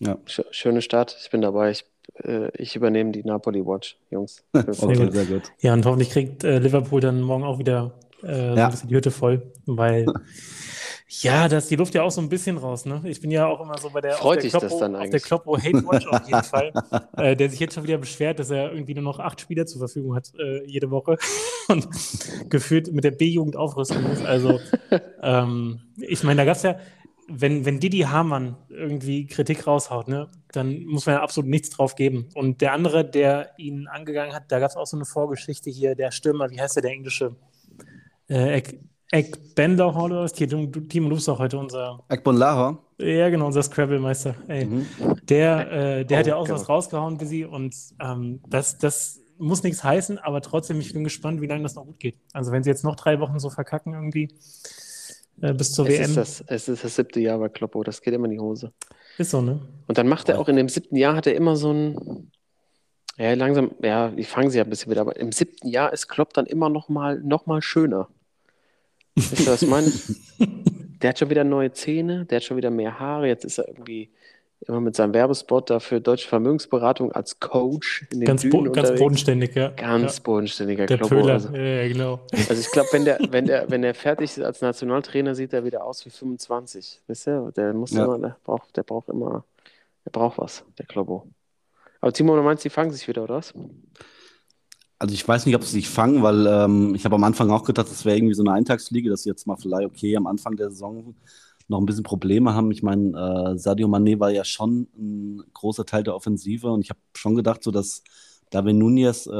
Ja. Sch schöne Stadt, ich bin dabei. Ich, äh, ich übernehme die Napoli-Watch, Jungs. Okay, gut. sehr gut. Ja, und hoffentlich kriegt äh, Liverpool dann morgen auch wieder äh, so Ja. ein bisschen die Hütte voll, weil ja, da ist die Luft ja auch so ein bisschen raus, ne? Ich bin ja auch immer so bei der, Freut auf dich der das Kloppo, dann auf der? Kloppo Hate Watch auf jeden Fall, äh, der sich jetzt schon wieder beschwert, dass er irgendwie nur noch acht Spieler zur Verfügung hat äh, jede Woche und gefühlt mit der B-Jugend aufrüsten muss. Also ähm, ich meine, da gab es ja, wenn, wenn Didi Hamann irgendwie Kritik raushaut, ne, dann muss man ja absolut nichts drauf geben. Und der andere, der ihn angegangen hat, da gab es auch so eine Vorgeschichte hier, der Stürmer, wie heißt der, der englische? Äh, Ek, Ek Bender oder was? Hier, du, du, Timo, du bist doch heute unser, Ekbon Lahor. ja genau, unser Scrabble-Meister. Mhm. Der, äh, der hat Oh, ja auch genau. was rausgehauen, Busy, und ähm, das, das muss nichts heißen, aber trotzdem, ich bin gespannt, wie lange das noch gut geht. Also wenn sie jetzt noch drei Wochen so verkacken irgendwie äh, bis zur Es WM, ist, das, es ist das siebte Jahr bei Kloppo, das geht immer in die Hose. ist so, ne? Und dann macht er auch in dem siebten Jahr, hat er immer so ein, ja, langsam, ja, die fangen sie ja ein bisschen wieder, aber im siebten Jahr ist Klopp dann immer noch mal, noch mal schöner. Wisst ihr, was ich meine? Der hat schon wieder neue Zähne, der hat schon wieder mehr Haare, jetzt ist er irgendwie immer mit seinem Werbespot da für deutsche Vermögensberatung als Coach in den Ganz, bo Dünen ganz unterwegs. bodenständig, ja. Ganz ja. bodenständiger Der Kloppo. Pöhler, Also, ja, ja, genau. also ich glaube, wenn der, wenn, der, wenn der fertig ist als Nationaltrainer, sieht er wieder aus wie 25. Wisst ihr? Der muss Ja. immer, der braucht, der braucht immer, der braucht was, der Kloppo. Aber Timo, du meinst, die fangen sich wieder, oder was? Also ich weiß nicht, ob sie sich fangen, weil ähm, ich habe am Anfang auch gedacht, das wäre irgendwie so eine Eintagsfliege, dass sie jetzt mal vielleicht okay am Anfang der Saison noch ein bisschen Probleme haben. Ich meine, äh, Sadio Mané war ja schon ein großer Teil der Offensive und ich habe schon gedacht, so dass David Nunez äh,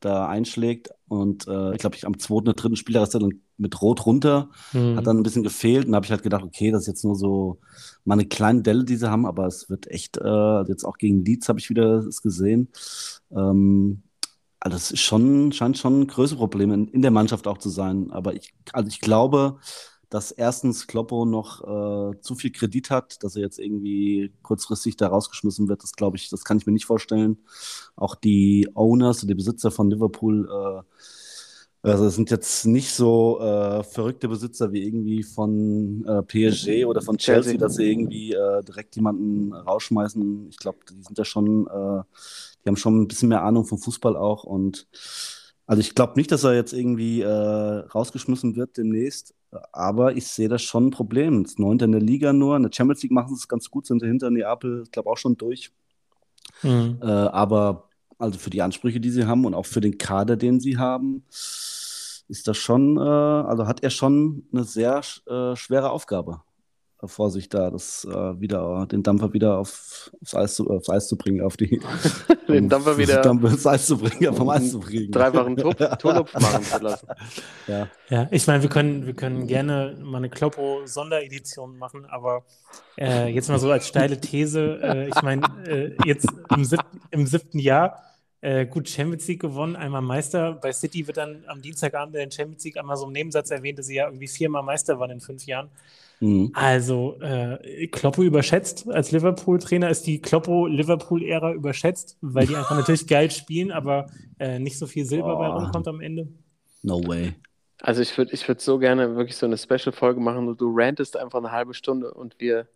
da einschlägt und äh, ich glaube, ich am zweiten oder dritten Spieler ist er dann mit Rot runter, Mhm. hat dann ein bisschen gefehlt und habe ich halt gedacht, okay, das ist jetzt nur so mal eine kleine Delle, die sie haben, aber es wird echt, äh, jetzt auch gegen Leeds habe ich wieder es gesehen. Ähm, also das ist schon, scheint schon ein größeres Problem in, in der Mannschaft auch zu sein. Aber ich, also ich glaube, dass erstens Kloppo noch äh, zu viel Kredit hat, dass er jetzt irgendwie kurzfristig da rausgeschmissen wird. Das glaube ich, das kann ich mir nicht vorstellen. Auch die Owners, die Besitzer von Liverpool, äh, also sind jetzt nicht so äh, verrückte Besitzer wie irgendwie von äh, PSG oder von Chelsea, Chelsea. dass sie irgendwie äh, direkt jemanden rausschmeißen. Ich glaube, die sind da schon, äh, die haben schon ein bisschen mehr Ahnung vom Fußball auch und also ich glaube nicht, dass er jetzt irgendwie äh, rausgeschmissen wird demnächst, aber ich sehe das schon ein Problem. Das Neunte in der Liga nur, in der Champions League machen sie es ganz gut, sind hinter Neapel, ich glaube auch schon durch. Mhm. Äh, aber also für die Ansprüche, die sie haben und auch für den Kader, den sie haben, ist das schon, äh, also hat er schon eine sehr äh, schwere Aufgabe vor sich da, das äh, wieder, den Dampfer wieder auf, aufs, Eis zu, aufs Eis zu bringen, auf die Den Dampfer wieder Dampfer aufs Eis zu bringen, vom Eis zu bringen. dreifachen Tur Turlupf machen zu lassen. Ja. Ja, ich meine, wir können, wir können gerne mal eine Kloppo-Sonderedition machen, aber äh, jetzt mal so als steile These, äh, ich meine, äh, jetzt im, sieb im siebten Jahr, äh, gut, Champions League gewonnen, einmal Meister. Bei City wird dann am Dienstagabend in der Champions League einmal so im Nebensatz erwähnt, dass sie ja irgendwie viermal Meister waren in fünf Jahren. Mhm. Also, äh, Kloppo überschätzt als Liverpool-Trainer. Ist die Kloppo-Liverpool-Ära überschätzt, weil die einfach natürlich geil spielen, aber äh, nicht so viel Silber bei Boah. rumkommt am Ende? No way. Also ich würde ich würd so gerne wirklich so eine Special-Folge machen und du rantest einfach eine halbe Stunde und wir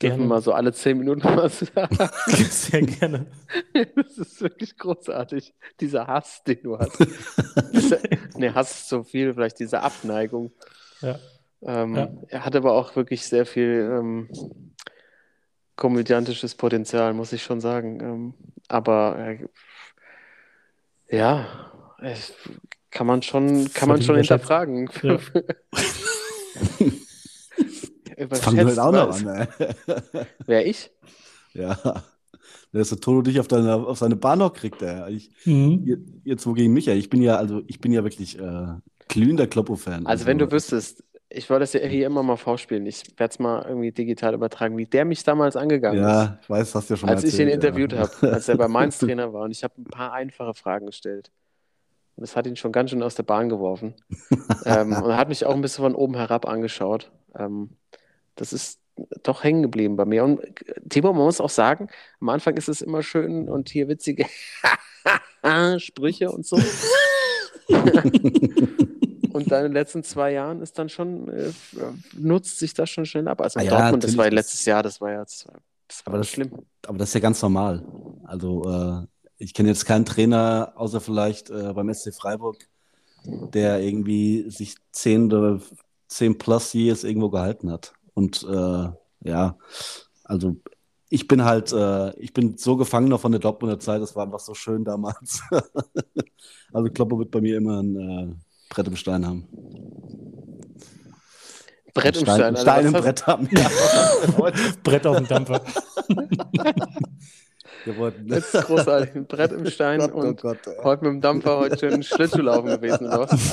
Gerne. dürfen mal so alle zehn Minuten was sagen. Sehr gerne. Das ist wirklich großartig. Dieser Hass, den du hast. Nee, Hass ist so viel, vielleicht diese Abneigung. Ja. Ähm, Ja. Er hat aber auch wirklich sehr viel ähm, komödiantisches Potenzial, muss ich schon sagen. Ähm, aber äh, ja, es, kann man schon, kann man schon hinterfragen. Ja. Wir halt auch noch an, ey. Wer ich? Ja. Dass der Toto dich auf, deine, auf seine Bahn noch kriegt, ey. Ich, Mhm. jetzt wo gegen mich, ey. Ich bin ja, also ich bin ja wirklich äh, glühender Kloppo-Fan. Also wenn du wüsstest, ich wollte das ja hier immer mal vorspielen. Ich werde es mal irgendwie digital übertragen, wie der mich damals angegangen ist. Ja, ich weiß, hast du ja schon mal als ich ihn erzählt, interviewt ja. habe, als er bei Mainz Trainer war. Und ich habe ein paar einfache Fragen gestellt. Und das hat ihn schon ganz schön aus der Bahn geworfen. ähm, und er hat mich auch ein bisschen von oben herab angeschaut. Ähm, das ist doch hängen geblieben bei mir. Und Timo, man muss auch sagen, am Anfang ist es immer schön und hier witzige Sprüche und so. Und dann in den letzten zwei Jahren ist dann schon, äh, nutzt sich das schon schnell ab. Also Ah ja, Dortmund, das war ja letztes Jahr, das war ja, das war, das war Aber das- schlimm. Aber das ist ja ganz normal. Also äh, ich kenne jetzt keinen Trainer, außer vielleicht äh, beim SC Freiburg, der irgendwie sich zehn oder zehn plus Years irgendwo gehalten hat. Und äh, ja, also ich bin halt, äh, ich bin so gefangen noch von der Dortmunder Zeit, das war einfach so schön damals. also Kloppo wird bei mir immer ein äh, Brett im Stein haben. Brett im Stein, Stein. Also Stein im Brett haben. Ja. Brett auf dem Dampfer. Wir wollten, Das ist großartig. Ein Brett im Stein Gott, oh und Gott, heute mit dem Dampfer heute schön Schlittschuhlaufen gewesen, oder was?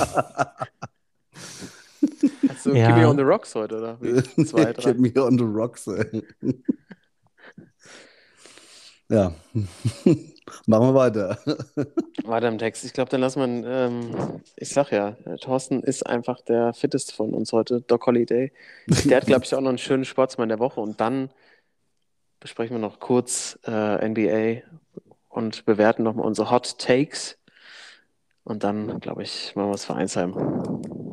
Hast du Ja. Give Me on the Rocks heute, oder? Zwei, drei. Get me on the rocks, ey. Ja. Machen wir weiter. Weiter im Text. Ich glaube, dann lassen wir, ähm, ich sag ja, Thorsten ist einfach der fitteste von uns heute, Doc Holiday. Der hat, glaube ich, auch noch einen schönen Sportsmann der Woche und dann besprechen wir noch kurz äh, NBA und bewerten nochmal unsere Hot Takes. Und dann, glaube ich, machen wir das Vereinsheim.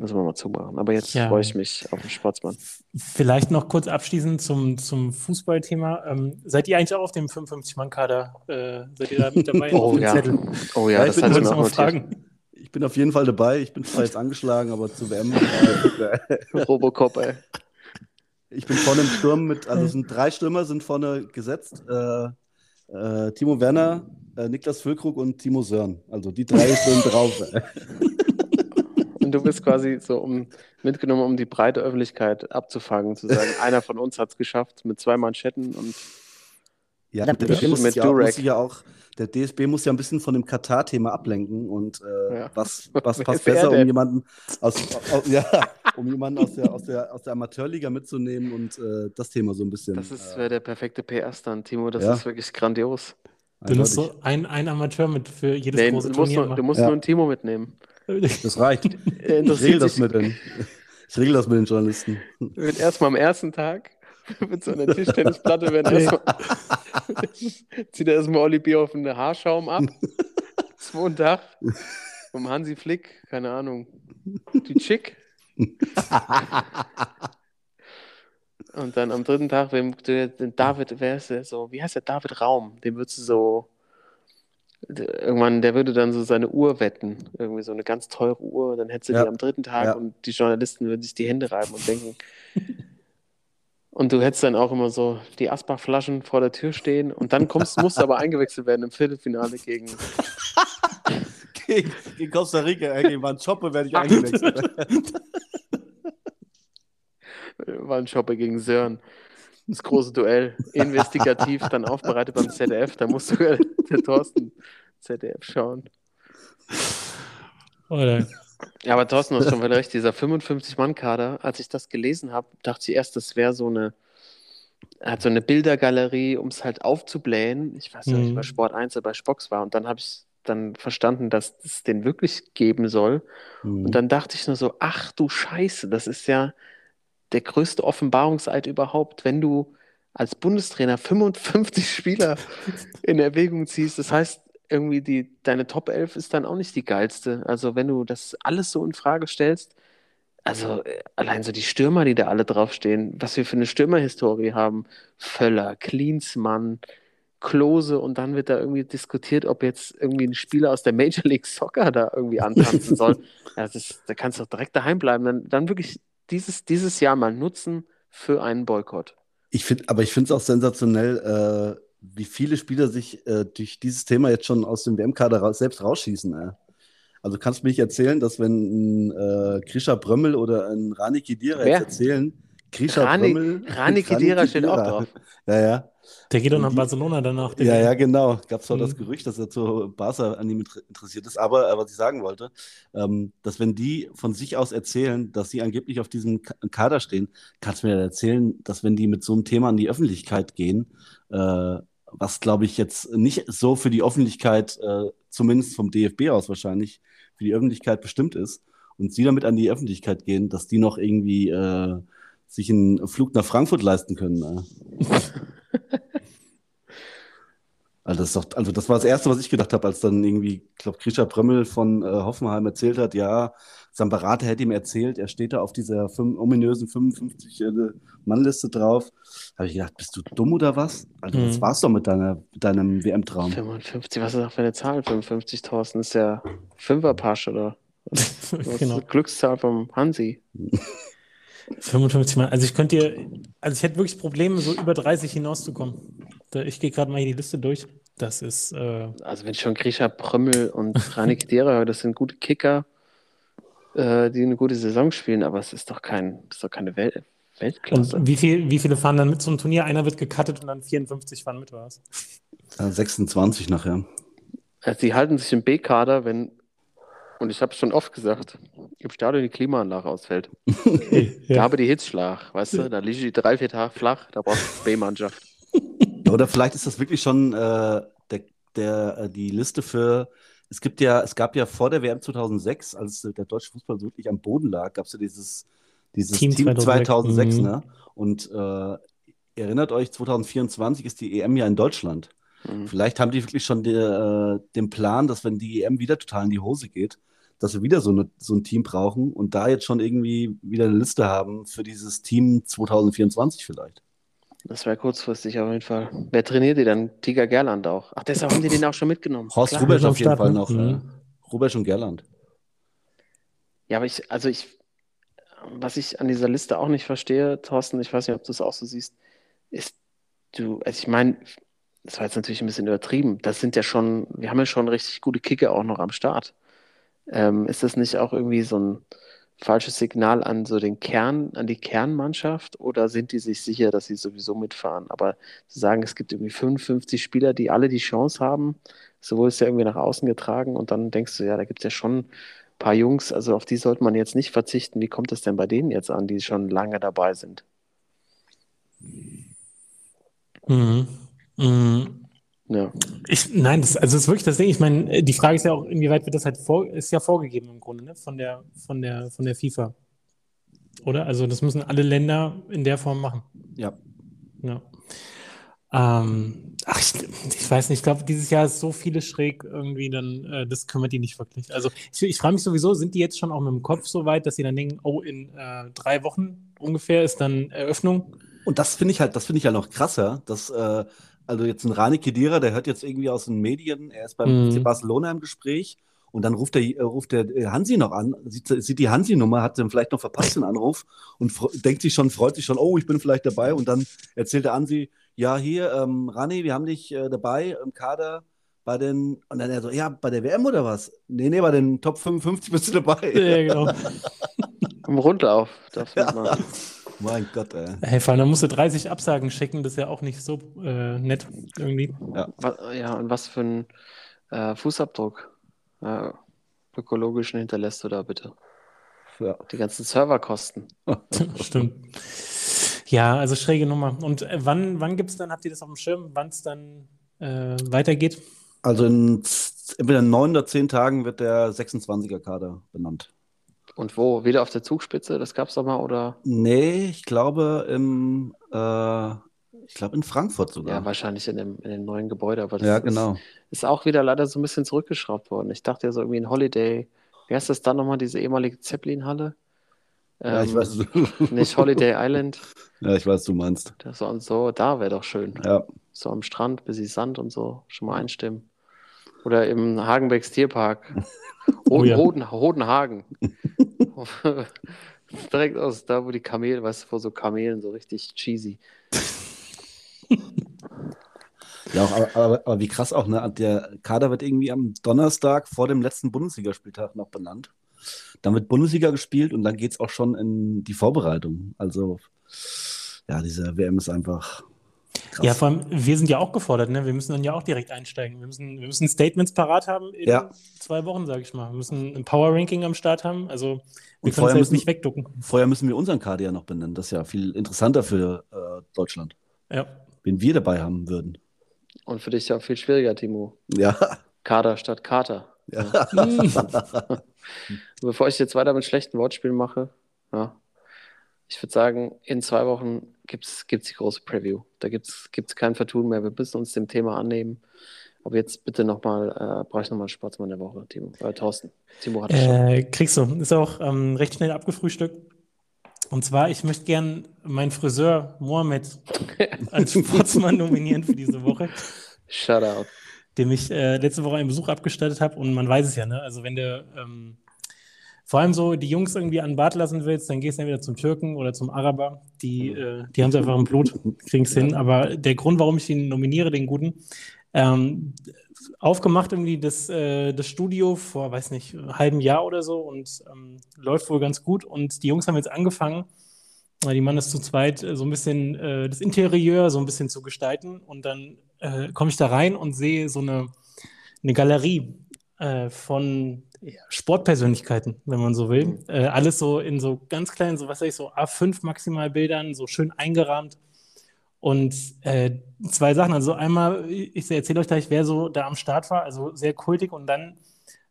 Müssen wir mal zumachen. Aber jetzt Ja. freue ich mich auf den Sportsmann. Vielleicht noch kurz abschließend zum, zum Fußballthema. Ähm, seid ihr eigentlich auch auf dem 55-Mann-Kader? Äh, seid ihr da mit dabei Oh auf dem ja. Zettel? Oh ja, Ja, ich das bin hatte Ich mir noch auch mal notiert. fragen. Ich bin auf jeden Fall dabei. Ich bin zwar jetzt angeschlagen, aber zu WM. Robocop, ey. Ich bin vorne im Sturm mit, also es sind drei Stürmer sind vorne gesetzt. Äh, äh, Timo Werner, äh, Niklas Füllkrug und Timo Sörn. Also die drei sind drauf. Und du bist quasi so um, mitgenommen, um die breite Öffentlichkeit abzufangen, zu sagen, einer von uns hat es geschafft mit zwei Manschetten und Ja, Mit der, der, muss ja, muss ja auch, der DSB muss ja ein bisschen von dem Katar-Thema ablenken und äh, Ja. was, was passt besser, um jemanden aus, aus, ja, um jemanden aus der, aus der, aus der Amateurliga mitzunehmen und äh, das Thema so ein bisschen. Das ist äh, wäre der perfekte PR-Stand, Timo. Das Ja. ist wirklich grandios. Du nimmst eindeutig. so ein, ein Amateur mit für jedes Nee, du große musst, Turnier. nur, du musst Ja. nur einen Timo mitnehmen. Das reicht. Er Ich regel das mit den, ich regel das mit den Journalisten. wird erstmal am ersten Tag mit so einer Tischtennisplatte werden erstmal zieht er erstmal Olli Bierhoff einen Haarschaum ab. Zweiten Tag vom Hansi Flick, keine Ahnung, die Chick. Und dann am dritten Tag, wem, der, den David, wer ist der so, wie heißt der David Raum? Dem würdest du so, irgendwann, der würde dann so seine Uhr wetten, irgendwie so eine ganz teure Uhr, dann hättest du Ja. die am dritten Tag Ja. und die Journalisten würden sich die Hände reiben und denken. Und du hättest dann auch immer so die Asbach-Flaschen vor der Tür stehen und dann kommst, musst du aber eingewechselt werden im Viertelfinale gegen Gegen, gegen Costa Rica, äh, gegen Van Choppe werde ich eingewechselt. War ein Shopper gegen Sören. Das große Duell, investigativ, dann aufbereitet beim ZDF. Da muss sogar der Thorsten ZDF schauen. Oder? Ja, aber Thorsten hat schon wieder recht. Dieser 55-Mann-Kader, als ich das gelesen habe, dachte ich erst, das wäre so eine, er hat so eine Bildergalerie, um es halt aufzublähen. Ich weiß nicht, ob ich Mhm. bei Sport 1 oder bei Spox war. Und dann habe ich dann verstanden, dass es den wirklich geben soll. Mhm. Und dann dachte ich nur so, ach du Scheiße, das ist ja der größte Offenbarungseid überhaupt, wenn du als Bundestrainer 55 Spieler in Erwägung ziehst. Das heißt, irgendwie die, deine Top 11 ist dann auch nicht die geilste. Also wenn du das alles so in Frage stellst, also äh, allein so die Stürmer, die da alle draufstehen, was wir für eine Stürmerhistorie haben, Völler, Klinsmann, Klose und dann wird da irgendwie diskutiert, ob jetzt irgendwie ein Spieler aus der Major League Soccer da irgendwie antanzen soll. Ja, das ist, da kannst du doch direkt daheim bleiben. Dann, dann wirklich dieses, dieses Jahr mal nutzen für einen Boykott. Ich finde, aber ich finde es auch sensationell, äh, wie viele Spieler sich äh, durch dieses Thema jetzt schon aus dem WM-Kader ra selbst rausschießen. Äh. Also kannst du mir nicht erzählen, dass wenn ein äh, Grisha Brömmel oder ein Rani Kedira Wer? jetzt erzählen, Grisha Rani- Brömmel, Rani Khedira steht auch drauf. Ja, ja. Der geht doch nach Barcelona danach. Ja, ja, genau. Gab zwar das Mhm. Gerücht, dass er zu Barca an ihm inter- interessiert ist, aber äh, was ich sagen wollte, ähm, dass wenn die von sich aus erzählen, dass sie angeblich auf diesem Ka- Kader stehen, kannst du mir erzählen, dass wenn die mit so einem Thema an die Öffentlichkeit gehen, äh, was glaube ich jetzt nicht so für die Öffentlichkeit, äh, zumindest vom DFB aus wahrscheinlich, für die Öffentlichkeit bestimmt ist, und sie damit an die Öffentlichkeit gehen, dass die noch irgendwie äh, sich einen Flug nach Frankfurt leisten können. Äh. Also das, ist doch, also das war das Erste, was ich gedacht habe, als dann irgendwie, ich glaube, Grisha Brömmel von äh, Hoffenheim erzählt hat, ja, sein Berater hätte ihm erzählt, er steht da auf dieser fünf, ominösen 55-Mann-Liste drauf. Habe ich gedacht, bist du dumm oder was? Also das Mhm. war's doch mit, deiner, mit deinem WM-Traum. 55, was ist das für eine Zahl? 55 Thorsten ist ja Fünferpasch oder? Genau. die Glückszahl vom Hansi? 55 Mal. Also ich könnte dir, also ich hätte wirklich Probleme, so über 30 hinauszukommen. Ich gehe gerade mal hier die Liste durch. Das ist, äh, Also wenn ich schon Grisha Prömmel und Rani Kedira höre, das sind gute Kicker, äh, die eine gute Saison spielen, aber es ist doch kein, ist doch keine Wel Weltklasse. und wie, viel, wie viele fahren dann mit zum Turnier? Einer wird gecuttet und dann 54 fahren mit, was? Ja, 26 nachher. Also die halten sich im B-Kader, wenn, und ich habe es schon oft gesagt, im Stadion die Klimaanlage ausfällt. Da ja. habe die Hitzschlag, weißt du, da liege ich drei, vier Tage flach, da brauchst du B-Mannschaft. Oder vielleicht ist das wirklich schon äh, der, der, äh, die Liste für. Es gibt ja, es gab ja vor der WM 2006, als der deutsche Fußball so wirklich am Boden lag, gab es ja dieses, dieses Team Team, 2006, 2006, mhm. ne? Und äh, erinnert euch, 2024 ist die EM ja in Deutschland. Mhm. Vielleicht haben die wirklich schon die, äh, den Plan, dass wenn die EM wieder total in die Hose geht, dass wir wieder so, eine, so ein Team brauchen und da jetzt schon irgendwie wieder eine Liste haben für dieses Team 2024 vielleicht. Das wäre kurzfristig auf jeden Fall. Wer trainiert die dann? Tiger Gerland auch. Ach, deshalb haben die den auch schon mitgenommen. Horst Klar. Rubesch auf jeden Fall ne? noch. Mhm. Äh, Rubesch und Gerland. Ja, aber ich, also ich, was ich an dieser Liste auch nicht verstehe, Thorsten, ich weiß nicht, ob du es auch so siehst, ist, du, also ich meine, das war jetzt natürlich ein bisschen übertrieben. Das sind ja schon, wir haben ja schon richtig gute Kicker auch noch am Start. Ähm, ist das nicht auch irgendwie so ein falsches Signal an so den Kern, an die Kernmannschaft oder sind die sich sicher, dass sie sowieso mitfahren? Aber zu sagen, es gibt irgendwie 55 Spieler, die alle die Chance haben, So wurde es ja irgendwie nach außen getragen und dann denkst du, ja, da gibt es ja schon ein paar Jungs, also auf die sollte man jetzt nicht verzichten. Wie kommt es denn bei denen jetzt an, die schon lange dabei sind? Mhm. Mhm. Ja. Ich, nein, das, also das ist wirklich das Ding. Ich meine, die Frage ist ja auch, inwieweit wird das halt vor, ist ja vorgegeben im Grunde, ne? Von der, von der, von der FIFA. Oder? Also das müssen alle Länder in der Form machen. Ja. Ja. Ähm, ach, ich, ich weiß nicht, ich glaube, dieses Jahr ist so viele schräg irgendwie, dann, äh, das kümmert die nicht wirklich. Also ich, ich frage mich sowieso, sind die jetzt schon auch mit dem Kopf so weit, dass sie dann denken, oh, in äh, drei Wochen ungefähr ist dann Eröffnung? Und das finde ich halt, das finde ich ja noch krasser, dass äh, also jetzt ein Rani Kedira, der hört jetzt irgendwie aus den Medien, er ist beim Mhm. FC Barcelona im Gespräch und dann ruft der, äh, ruft der äh, Hansi noch an, sieht, sieht die Hansi-Nummer, hat dann vielleicht noch verpasst den Anruf und denkt sich schon, freut sich schon, oh, ich bin vielleicht dabei und dann erzählt der Hansi, ja, hier, ähm, Rani, wir haben dich äh, dabei im Kader bei den, und dann er so, ja, bei der WM oder was? Nee, nee, bei den Top 55 bist du dabei. Ja, genau. Im Rundlauf du Ja. mal. Mein Gott, ey. Hey, vor allem, da musst du 30 Absagen schicken, das ist ja auch nicht so äh, nett irgendwie. Wa- Ja, und was für einen äh, Fußabdruck äh, ökologischen hinterlässt du da bitte? Ja. Die ganzen Serverkosten. Stimmt. Ja, also schräge Nummer. Und äh, wann, wann gibt es dann, habt ihr das auf dem Schirm, wann es dann äh, weitergeht? Also in entweder neun oder zehn Tagen wird der 26er-Kader benannt. Und wo? Wieder auf der Zugspitze? Das gab's doch mal, oder? Nee, ich glaube im, äh, ich glaube in Frankfurt Ja, sogar. wahrscheinlich in dem, in dem neuen Gebäude, aber das Ja, ist, genau. ist auch wieder leider so ein bisschen zurückgeschraubt worden. Ich dachte ja so irgendwie ein Holiday. Wie heißt das dann nochmal, diese ehemalige Zeppelin-Halle? Ja, ich Ähm, weiß, Nicht Holiday Island. ja, ich weiß, du meinst. Das so und so, da wäre doch schön. Ja, So am Strand, bisschen Sand und so, schon mal einstimmen. Oder im Hagenbecks Tierpark. Oh ja. Hoden, Hodenhagen. Direkt aus da, wo die Kamele, weißt du, vor so Kamelen, so richtig cheesy. ja auch, aber, aber, aber wie krass auch, ne? Der Kader wird irgendwie am Donnerstag vor dem letzten Bundesligaspieltag noch benannt. Dann wird Bundesliga gespielt und dann geht es auch schon in die Vorbereitung. Also, ja, diese WM ist einfach krass. Ja, vor allem, wir sind ja auch gefordert, ne? Wir müssen dann ja auch direkt einsteigen. Wir müssen, wir müssen Statements parat haben in Ja. zwei Wochen, sage ich mal. Wir müssen ein Power-Ranking am Start haben. Also wir Und können jetzt müssen- nicht wegducken. Vorher müssen wir unseren Kader ja noch benennen. Das ist ja viel interessanter für äh, Deutschland, Ja. wenn wir dabei haben würden. Und für dich ja auch viel schwieriger, Timo. Ja. Kader statt Kater. ja. Bevor ich jetzt weiter mit schlechten Wortspielen mache, ja, ich würde sagen, in zwei Wochen gibt es die große Preview. Da gibt es kein Vertun mehr. Wir müssen uns dem Thema annehmen. Aber jetzt bitte nochmal, äh, brauche ich nochmal einen Sportsmann der Woche, Timo. Äh, Thorsten. Timo hat es schon. Äh, kriegst du. Ist auch ähm, recht schnell abgefrühstückt. Und zwar, ich möchte gern meinen Friseur Mohamed als Sportsmann nominieren für diese Woche, Shoutout. dem ich äh, letzte Woche einen Besuch abgestattet habe. Und man weiß es ja, ne? Also wenn du ähm, vor allem so die Jungs irgendwie an Bart lassen willst, dann gehst du entweder zum Türken oder zum Araber. Die, äh, die haben es einfach im Blut, kriegen es hin. Aber der Grund, warum ich ihn nominiere, den Guten, ähm, aufgemacht irgendwie das, äh, das Studio vor, weiß nicht, einem halben Jahr oder so und ähm, läuft wohl ganz gut. Und die Jungs haben jetzt angefangen, weil die machen das zu zweit, äh, so ein bisschen äh, das Interieur so ein bisschen zu gestalten. Und dann äh, komme ich da rein und sehe so eine, eine Galerie äh, von Sportpersönlichkeiten, wenn man so will. Äh, alles so in so ganz kleinen, so was weiß ich, so A5 maximal Bildern, so schön eingerahmt. Und äh, zwei Sachen. Also einmal, ich erzähle euch gleich, wer so da am Start war, also sehr kultig und dann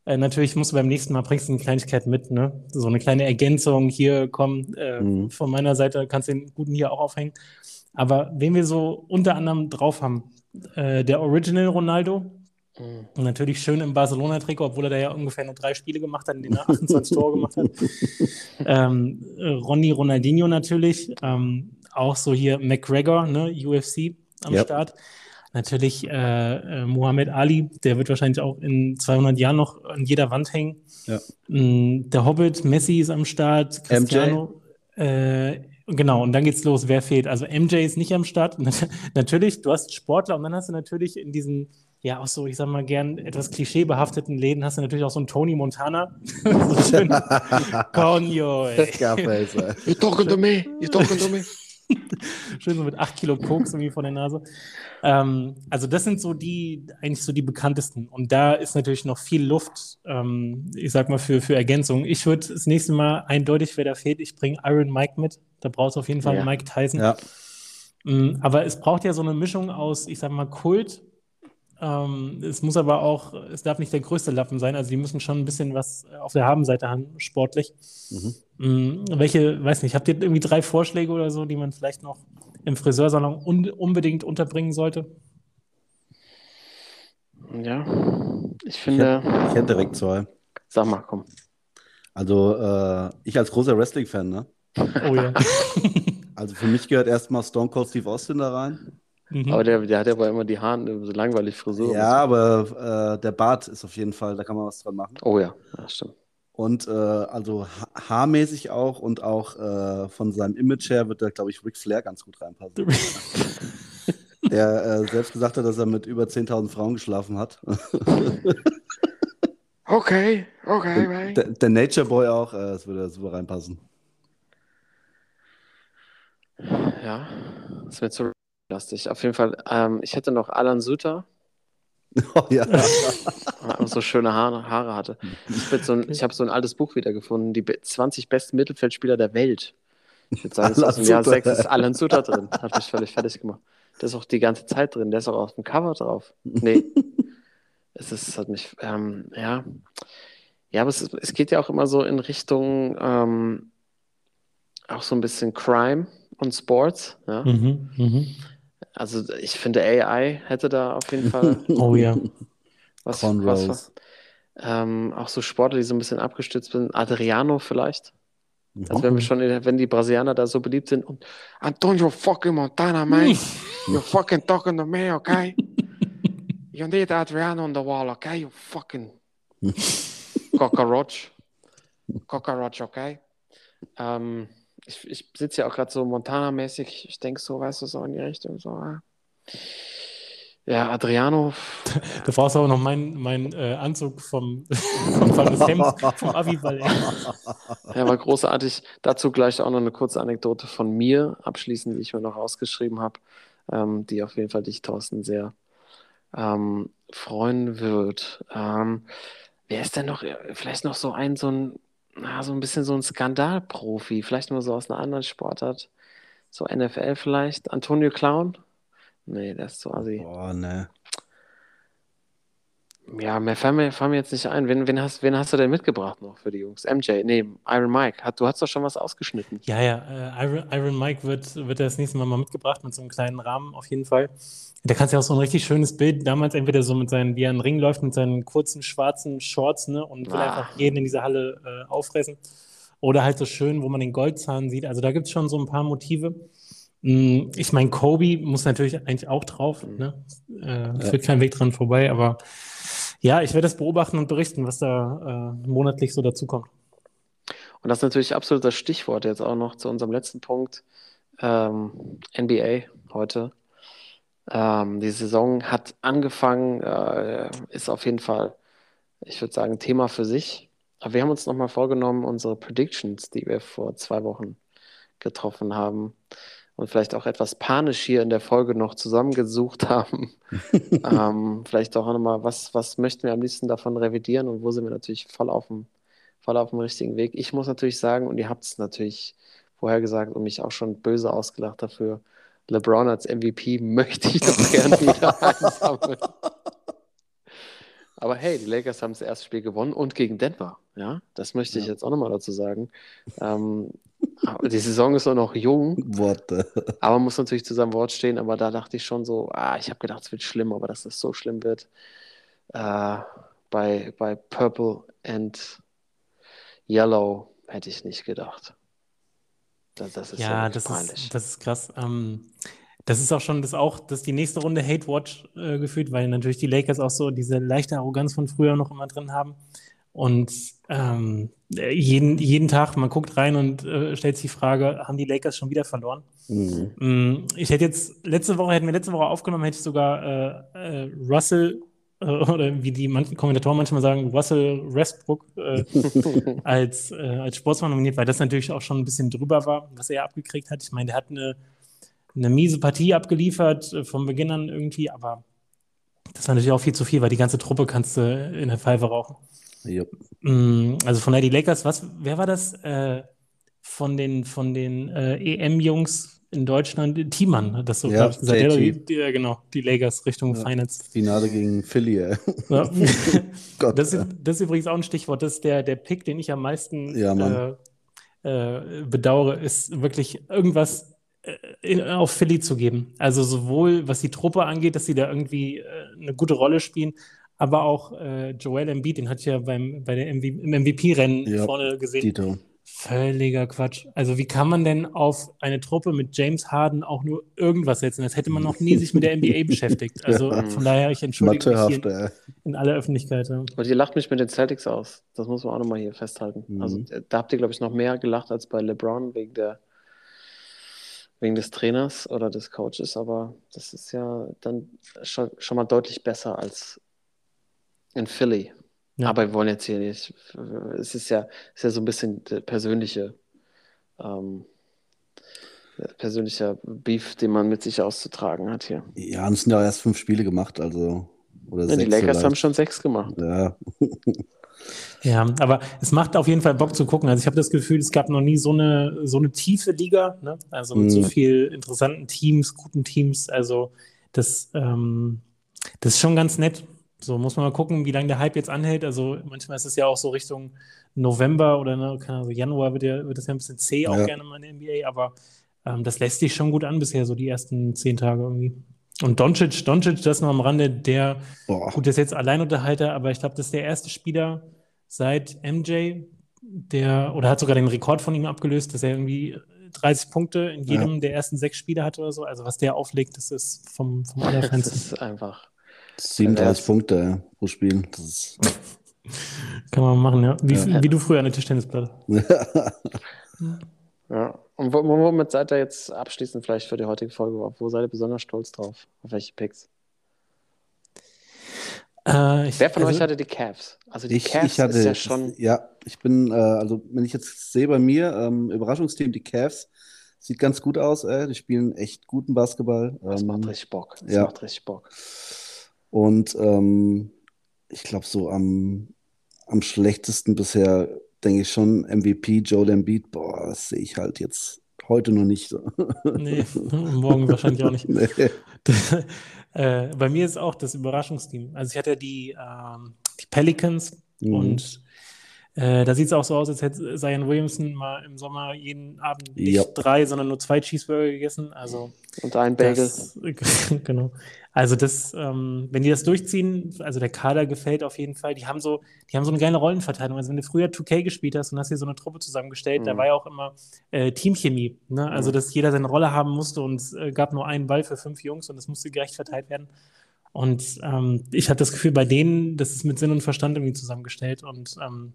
äh, natürlich musst du beim nächsten Mal bringst du eine Kleinigkeit mit, ne? So eine kleine Ergänzung. Hier, komm, äh, Mhm. von meiner Seite kannst du den guten hier auch aufhängen. Aber wen wir so unter anderem drauf haben, äh, der Original Ronaldo, Mhm. und natürlich schön im Barcelona-Trikot, obwohl er da ja ungefähr nur drei Spiele gemacht hat, in denen er 28 Tore gemacht hat. Ähm, äh, Ronny Ronaldinho natürlich, ähm, auch so hier McGregor, ne, UFC am Ja. Start. Natürlich äh, äh, Muhammad Ali, der wird wahrscheinlich auch in 200 Jahren noch an jeder Wand hängen. Ja. Mm, Der Hobbit, Messi ist am Start, Cristiano. Äh, genau, und dann geht's los, wer fehlt. Also MJ ist nicht am Start. natürlich, du hast Sportler und dann hast du natürlich in diesen, ja, auch so, ich sag mal gern, etwas klischeebehafteten Läden hast du natürlich auch so einen Tony Montana. so schön. Conyo, ey. You talking to me? You talking to me? Schön so mit 8 Kilo Koks irgendwie vor der Nase. Ähm, also das sind so die, eigentlich so die bekanntesten. Und da ist natürlich noch viel Luft, ähm, ich sag mal, für, für Ergänzung. Ich würde das nächste Mal eindeutig, wer da fehlt, ich bringe Iron Mike mit. Da brauchst du auf jeden Fall Ja. Mike Tyson. Ja. Mm, Aber es braucht ja so eine Mischung aus, ich sag mal, Kult. Ähm, es muss aber auch, es darf nicht der größte Lappen sein. Also die müssen schon ein bisschen was auf der Habenseite haben, sportlich. Mhm. Mm, Welche, weiß nicht, habt ihr irgendwie drei Vorschläge oder so, die man vielleicht noch im Friseursalon un unbedingt unterbringen sollte? Ja, ich Ich finde, hätte, ich hätte direkt zwei. sag mal, komm. Also, äh, ich als großer Wrestling-Fan, ne? Oh ja. Also für mich gehört erstmal Stone Cold Steve Austin da rein. Mhm. Aber der, der hat ja aber immer die Haare so langweilig Frisur. Ja, aber äh, der Bart ist auf jeden Fall, da kann man was dran machen. Oh ja, ja stimmt. Und äh, also ha haarmäßig auch und auch äh, von seinem Image her wird da, glaube ich, Ric Flair ganz gut reinpassen. Der äh, selbst gesagt hat, dass er mit über 10.000 Frauen geschlafen hat. Okay, okay, right. Der, der Nature Boy auch, äh, das würde super reinpassen. Ja, das ist mir zu lastig. Auf jeden Fall, ähm, ich hätte noch Alan Suter, Oh, ja. er so schöne Haare, Haare hatte. Ich, so ein- ich habe so ein altes Buch wiedergefunden, die be- 20 besten Mittelfeldspieler der Welt. Ich würde sagen, es ist aus dem Alan Jahr Suter. 6 ist Alan Suter drin. Hat mich völlig fertig gemacht. Der ist auch die ganze Zeit drin, der ist auch auf dem Cover drauf. Nee. es ist, hat mich, ähm, ja. Ja, aber es, ist, es geht ja auch immer so in Richtung ähm, auch so ein bisschen Crime und Sports. Ja? Mhm, mhm. Also ich finde AI hätte da auf jeden Fall Oh ja. was, Cornrows. was ähm, auch so Sportler, die so ein bisschen abgestützt sind. Adriano vielleicht. Also wenn wir schon, in- wenn die Brasilianer da so beliebt sind und Antonio fucking Montana, man, you're fucking talking to me, okay? You need Adriano on the wall, okay? You fucking cockroach. Cockroach, okay? Ähm, ich ich sitze ja auch gerade so Montana-mäßig. Ich denke so, weißt du, so in die Richtung. So, ah. ja, Adriano. Du brauchst aber noch meinen mein, äh, Anzug vom, vom, vom Abiball. Ja, war großartig. Dazu gleich auch noch eine kurze Anekdote von mir abschließend, die ich mir noch ausgeschrieben habe, ähm, die auf jeden Fall dich, Thorsten, sehr ähm, freuen wird. Ähm, wer ist denn noch, äh, vielleicht noch so ein, so ein, na, so ein bisschen so ein Skandalprofi, vielleicht mal so aus einer anderen Sportart, so NFL vielleicht, Antonio Clown? Nee, der ist so assi. Boah, ne. Ja, mehr fallen mir, fallen mir jetzt nicht ein. Wen, wen, hast, wen hast du denn mitgebracht noch für die Jungs? MJ, nee, Iron Mike. Hat, du hast doch schon was ausgeschnitten. Ja, ja, äh, Iron, Iron Mike wird, wird das nächste Mal mal mitgebracht mit so einem kleinen Rahmen auf jeden Fall. Da kannst du ja auch so ein richtig schönes Bild, damals entweder so mit seinen, wie er in den Ring läuft, mit seinen kurzen schwarzen Shorts, ne, und will Ah. einfach jeden in dieser Halle äh, auffressen. Oder halt so schön, wo man den Goldzahn sieht. Also da gibt es schon so ein paar Motive. Mm, Ich meine, Kobe muss natürlich eigentlich auch drauf, ne? Äh, Führt kein Weg dran vorbei, aber ja, ich werde das beobachten und berichten, was da äh, monatlich so dazukommt. Und das ist natürlich absolut das Stichwort jetzt auch noch zu unserem letzten Punkt. Ähm, NBA heute. Ähm, die Saison hat angefangen, äh, ist auf jeden Fall, ich würde sagen, Thema für sich. Aber wir haben uns nochmal vorgenommen, unsere Predictions, die wir vor zwei Wochen getroffen haben und vielleicht auch etwas panisch hier in der Folge noch zusammengesucht haben. ähm, vielleicht auch nochmal, was, was möchten wir am liebsten davon revidieren und wo sind wir natürlich voll auf dem, voll auf dem richtigen Weg. Ich muss natürlich sagen, und ihr habt es natürlich vorher gesagt und mich auch schon böse ausgelacht dafür, LeBron als MVP möchte ich doch gerne wieder einsammeln. Aber hey, die Lakers haben das erste Spiel gewonnen und gegen Denver. Ja, das möchte ich Ja. jetzt auch nochmal dazu sagen. Ähm, die Saison ist auch noch jung, Worte. aber man muss natürlich zu seinem Wort stehen. Aber da dachte ich schon so, ah, ich habe gedacht, es wird schlimm, aber dass es so schlimm wird äh, bei, bei Purple and Yellow hätte ich nicht gedacht. Das, das ist ja, das ist, das ist krass. Ähm, das ist auch schon das auch, das ist die nächste Runde Hate Watch äh, gefühlt, weil natürlich die Lakers auch so diese leichte Arroganz von früher noch immer drin haben. Und ähm, jeden, jeden Tag, man guckt rein und äh, stellt sich die Frage, haben die Lakers schon wieder verloren? Mhm. Mm, Ich hätte jetzt, letzte Woche, hätten wir letzte Woche aufgenommen, hätte ich sogar äh, äh, Russell, äh, oder wie die manchen Kommentatoren manchmal sagen, Russell Westbrook äh, als, äh, als Sportsmann nominiert, weil das natürlich auch schon ein bisschen drüber war, was er abgekriegt hat. Ich meine, der hat eine eine miese Partie abgeliefert äh, vom Beginn an irgendwie, aber das war natürlich auch viel zu viel, weil die ganze Truppe kannst du in der Pfeife rauchen. Yep. Mm, Also von die Lakers, was, wer war das? Äh, von den, von den äh, EM-Jungs in Deutschland, Thiemann hat das so, Ja, ich, gesagt. Die, die, ja, genau, die Lakers Richtung Ja. Finals. Finale gegen Philly. Ja. Gott. Das ist, das ist übrigens auch ein Stichwort. Das ist der, der Pick, den ich am meisten Ja, äh, äh, bedauere, ist wirklich irgendwas äh, in, auf Philly zu geben. Also sowohl was die Truppe angeht, dass sie da irgendwie äh, eine gute Rolle spielen, aber auch äh, Joel Embiid, den hatte ich ja beim, bei der MV, im MVP-Rennen vorne gesehen. Dito. Völliger Quatsch. Also wie kann man denn auf eine Truppe mit James Harden auch nur irgendwas setzen? Das hätte man noch nie sich mit der NBA beschäftigt. Also von daher, ich entschuldige mich ey. in aller Öffentlichkeit. Ja. Und ihr lacht mich mit den Celtics aus. Das muss man auch nochmal hier festhalten. Mhm. Also da habt ihr, glaube ich, noch mehr gelacht als bei LeBron wegen der wegen des Trainers oder des Coaches, aber das ist ja dann schon, schon mal deutlich besser als in Philly. Ja. Aber wir wollen jetzt hier nicht. Es ist ja, ist ja so ein bisschen der persönliche, ähm, persönlicher Beef, den man mit sich auszutragen hat hier. Ja, und es sind ja erst fünf Spiele gemacht, also. Oder Ja, die sechs Lakers vielleicht. haben schon sechs gemacht. Ja, Ja, aber es macht auf jeden Fall Bock zu gucken. Also ich habe das Gefühl, es gab noch nie so eine, so eine tiefe Liga, ne? also mit so Mhm. viel interessanten Teams, guten Teams. Also das, ähm, das ist schon ganz nett. So muss man mal gucken, wie lange der Hype jetzt anhält. Also manchmal ist es ja auch so Richtung November oder ne, keine Ahnung, Januar wird, ja, wird das ja ein bisschen zäh auch Ja. gerne mal in der NBA, aber ähm, das lässt sich schon gut an bisher, so die ersten zehn Tage irgendwie. Und Doncic, Doncic, das noch am Rande, der boah. Gut, der ist jetzt Alleinunterhalter, aber ich glaube, das ist der erste Spieler seit MJ, der, oder hat sogar den Rekord von ihm abgelöst, dass er irgendwie 30 Punkte in jedem der ersten sechs Spiele hatte oder so. Also was der auflegt, das ist vom, vom Das Allerfeinsten. ist einfach. 37 Ja. Punkte pro Spiel. Das ist, Kann man machen, ja. Wie, Ja. wie du früher eine Tischtennisplatte. Ja. Und wo- womit seid ihr jetzt abschließend vielleicht für die heutige Folge? Wo seid ihr besonders stolz drauf? Auf welche Picks? Äh, ich, Wer von also, euch hatte die Cavs? Also die ich, Cavs ich hatte, ist ja schon. ja, ich bin, äh, also wenn ich jetzt sehe bei mir, ähm, Überraschungsteam, die Cavs, sieht ganz gut aus, ey. Die spielen echt guten Basketball. Das Ähm, macht richtig Bock. Das ja. macht richtig Bock. Und ähm, ich glaube, so am, am schlechtesten bisher, denke ich schon, MVP Joel Embiid. Boah, das sehe ich halt jetzt heute noch nicht. Nee, morgen wahrscheinlich auch nicht. Nee. äh, bei mir ist auch das Überraschungsteam. Also ich hatte die, ähm, die Pelicans Mhm. und äh, da sieht es auch so aus, als hätte Zion Williamson mal im Sommer jeden Abend nicht Ja. drei, sondern nur zwei Cheeseburger gegessen. Also Und ein Bagel. das, genau. Also das, ähm, wenn die das durchziehen, also der Kader gefällt auf jeden Fall. Die haben so, die haben so eine geile Rollenverteilung. Also wenn du früher 2K gespielt hast und hast dir so eine Truppe zusammengestellt, da Mhm. war ja auch immer äh, Teamchemie. Ne? Also Mhm. dass jeder seine Rolle haben musste und es äh, gab nur einen Ball für fünf Jungs und das musste gerecht verteilt werden. Und ähm, ich hatte das Gefühl, bei denen, das ist mit Sinn und Verstand irgendwie zusammengestellt und ähm,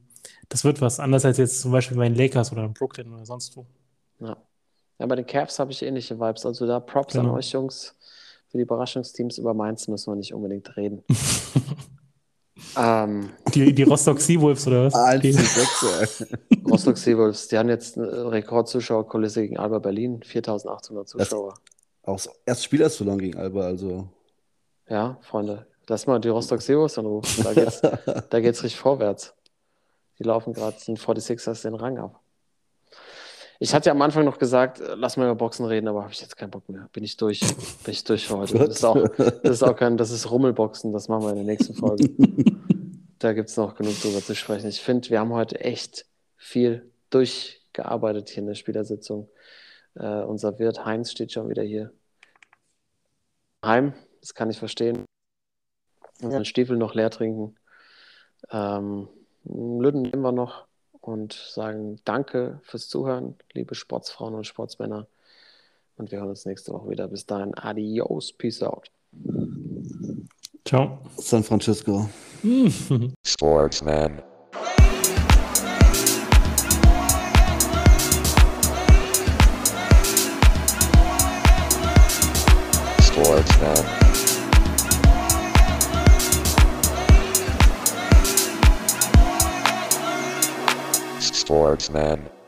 das wird was. Anders als jetzt zum Beispiel bei den Lakers oder Brooklyn oder sonst wo. Ja. ja, bei den Cavs habe ich ähnliche Vibes. Also da Props an Genau. euch Jungs für die Überraschungsteams. Über Mainz müssen wir nicht unbedingt reden. ähm, Die, die Rostock Seawolves oder was? 1 Die- zu 6, ey. Rostock Seawolves, die haben jetzt eine Rekordzuschauerkulisse gegen Alba Berlin. 4800 Zuschauer. Auch das erste Spiel erst verloren gegen Alba, also. Ja, Freunde, lass mal die Rostock Seawolves anrufen. Da geht's, da geht's richtig vorwärts. Die laufen gerade den 46ers den Rang ab. Ich hatte ja am Anfang noch gesagt, äh, lass mal über Boxen reden, aber habe ich jetzt keinen Bock mehr. Bin ich durch. Bin ich durch für heute. Das ist auch, das ist auch kein, das ist Rummelboxen, das machen wir in der nächsten Folge. Da gibt es noch genug drüber zu sprechen. Ich finde, wir haben heute echt viel durchgearbeitet hier in der Spielersitzung. Äh, unser Wirt Heinz steht schon wieder hier. Heim, das kann ich verstehen. Unseren Stiefel noch leer trinken. Ähm, Lüden nehmen wir noch und sagen Danke fürs Zuhören, liebe Sportsfrauen und Sportsmänner. Und wir hören uns nächste Woche wieder. Bis dahin, adios, peace out. Ciao. San Francisco. Sportsman. Sportsman. Sportsman.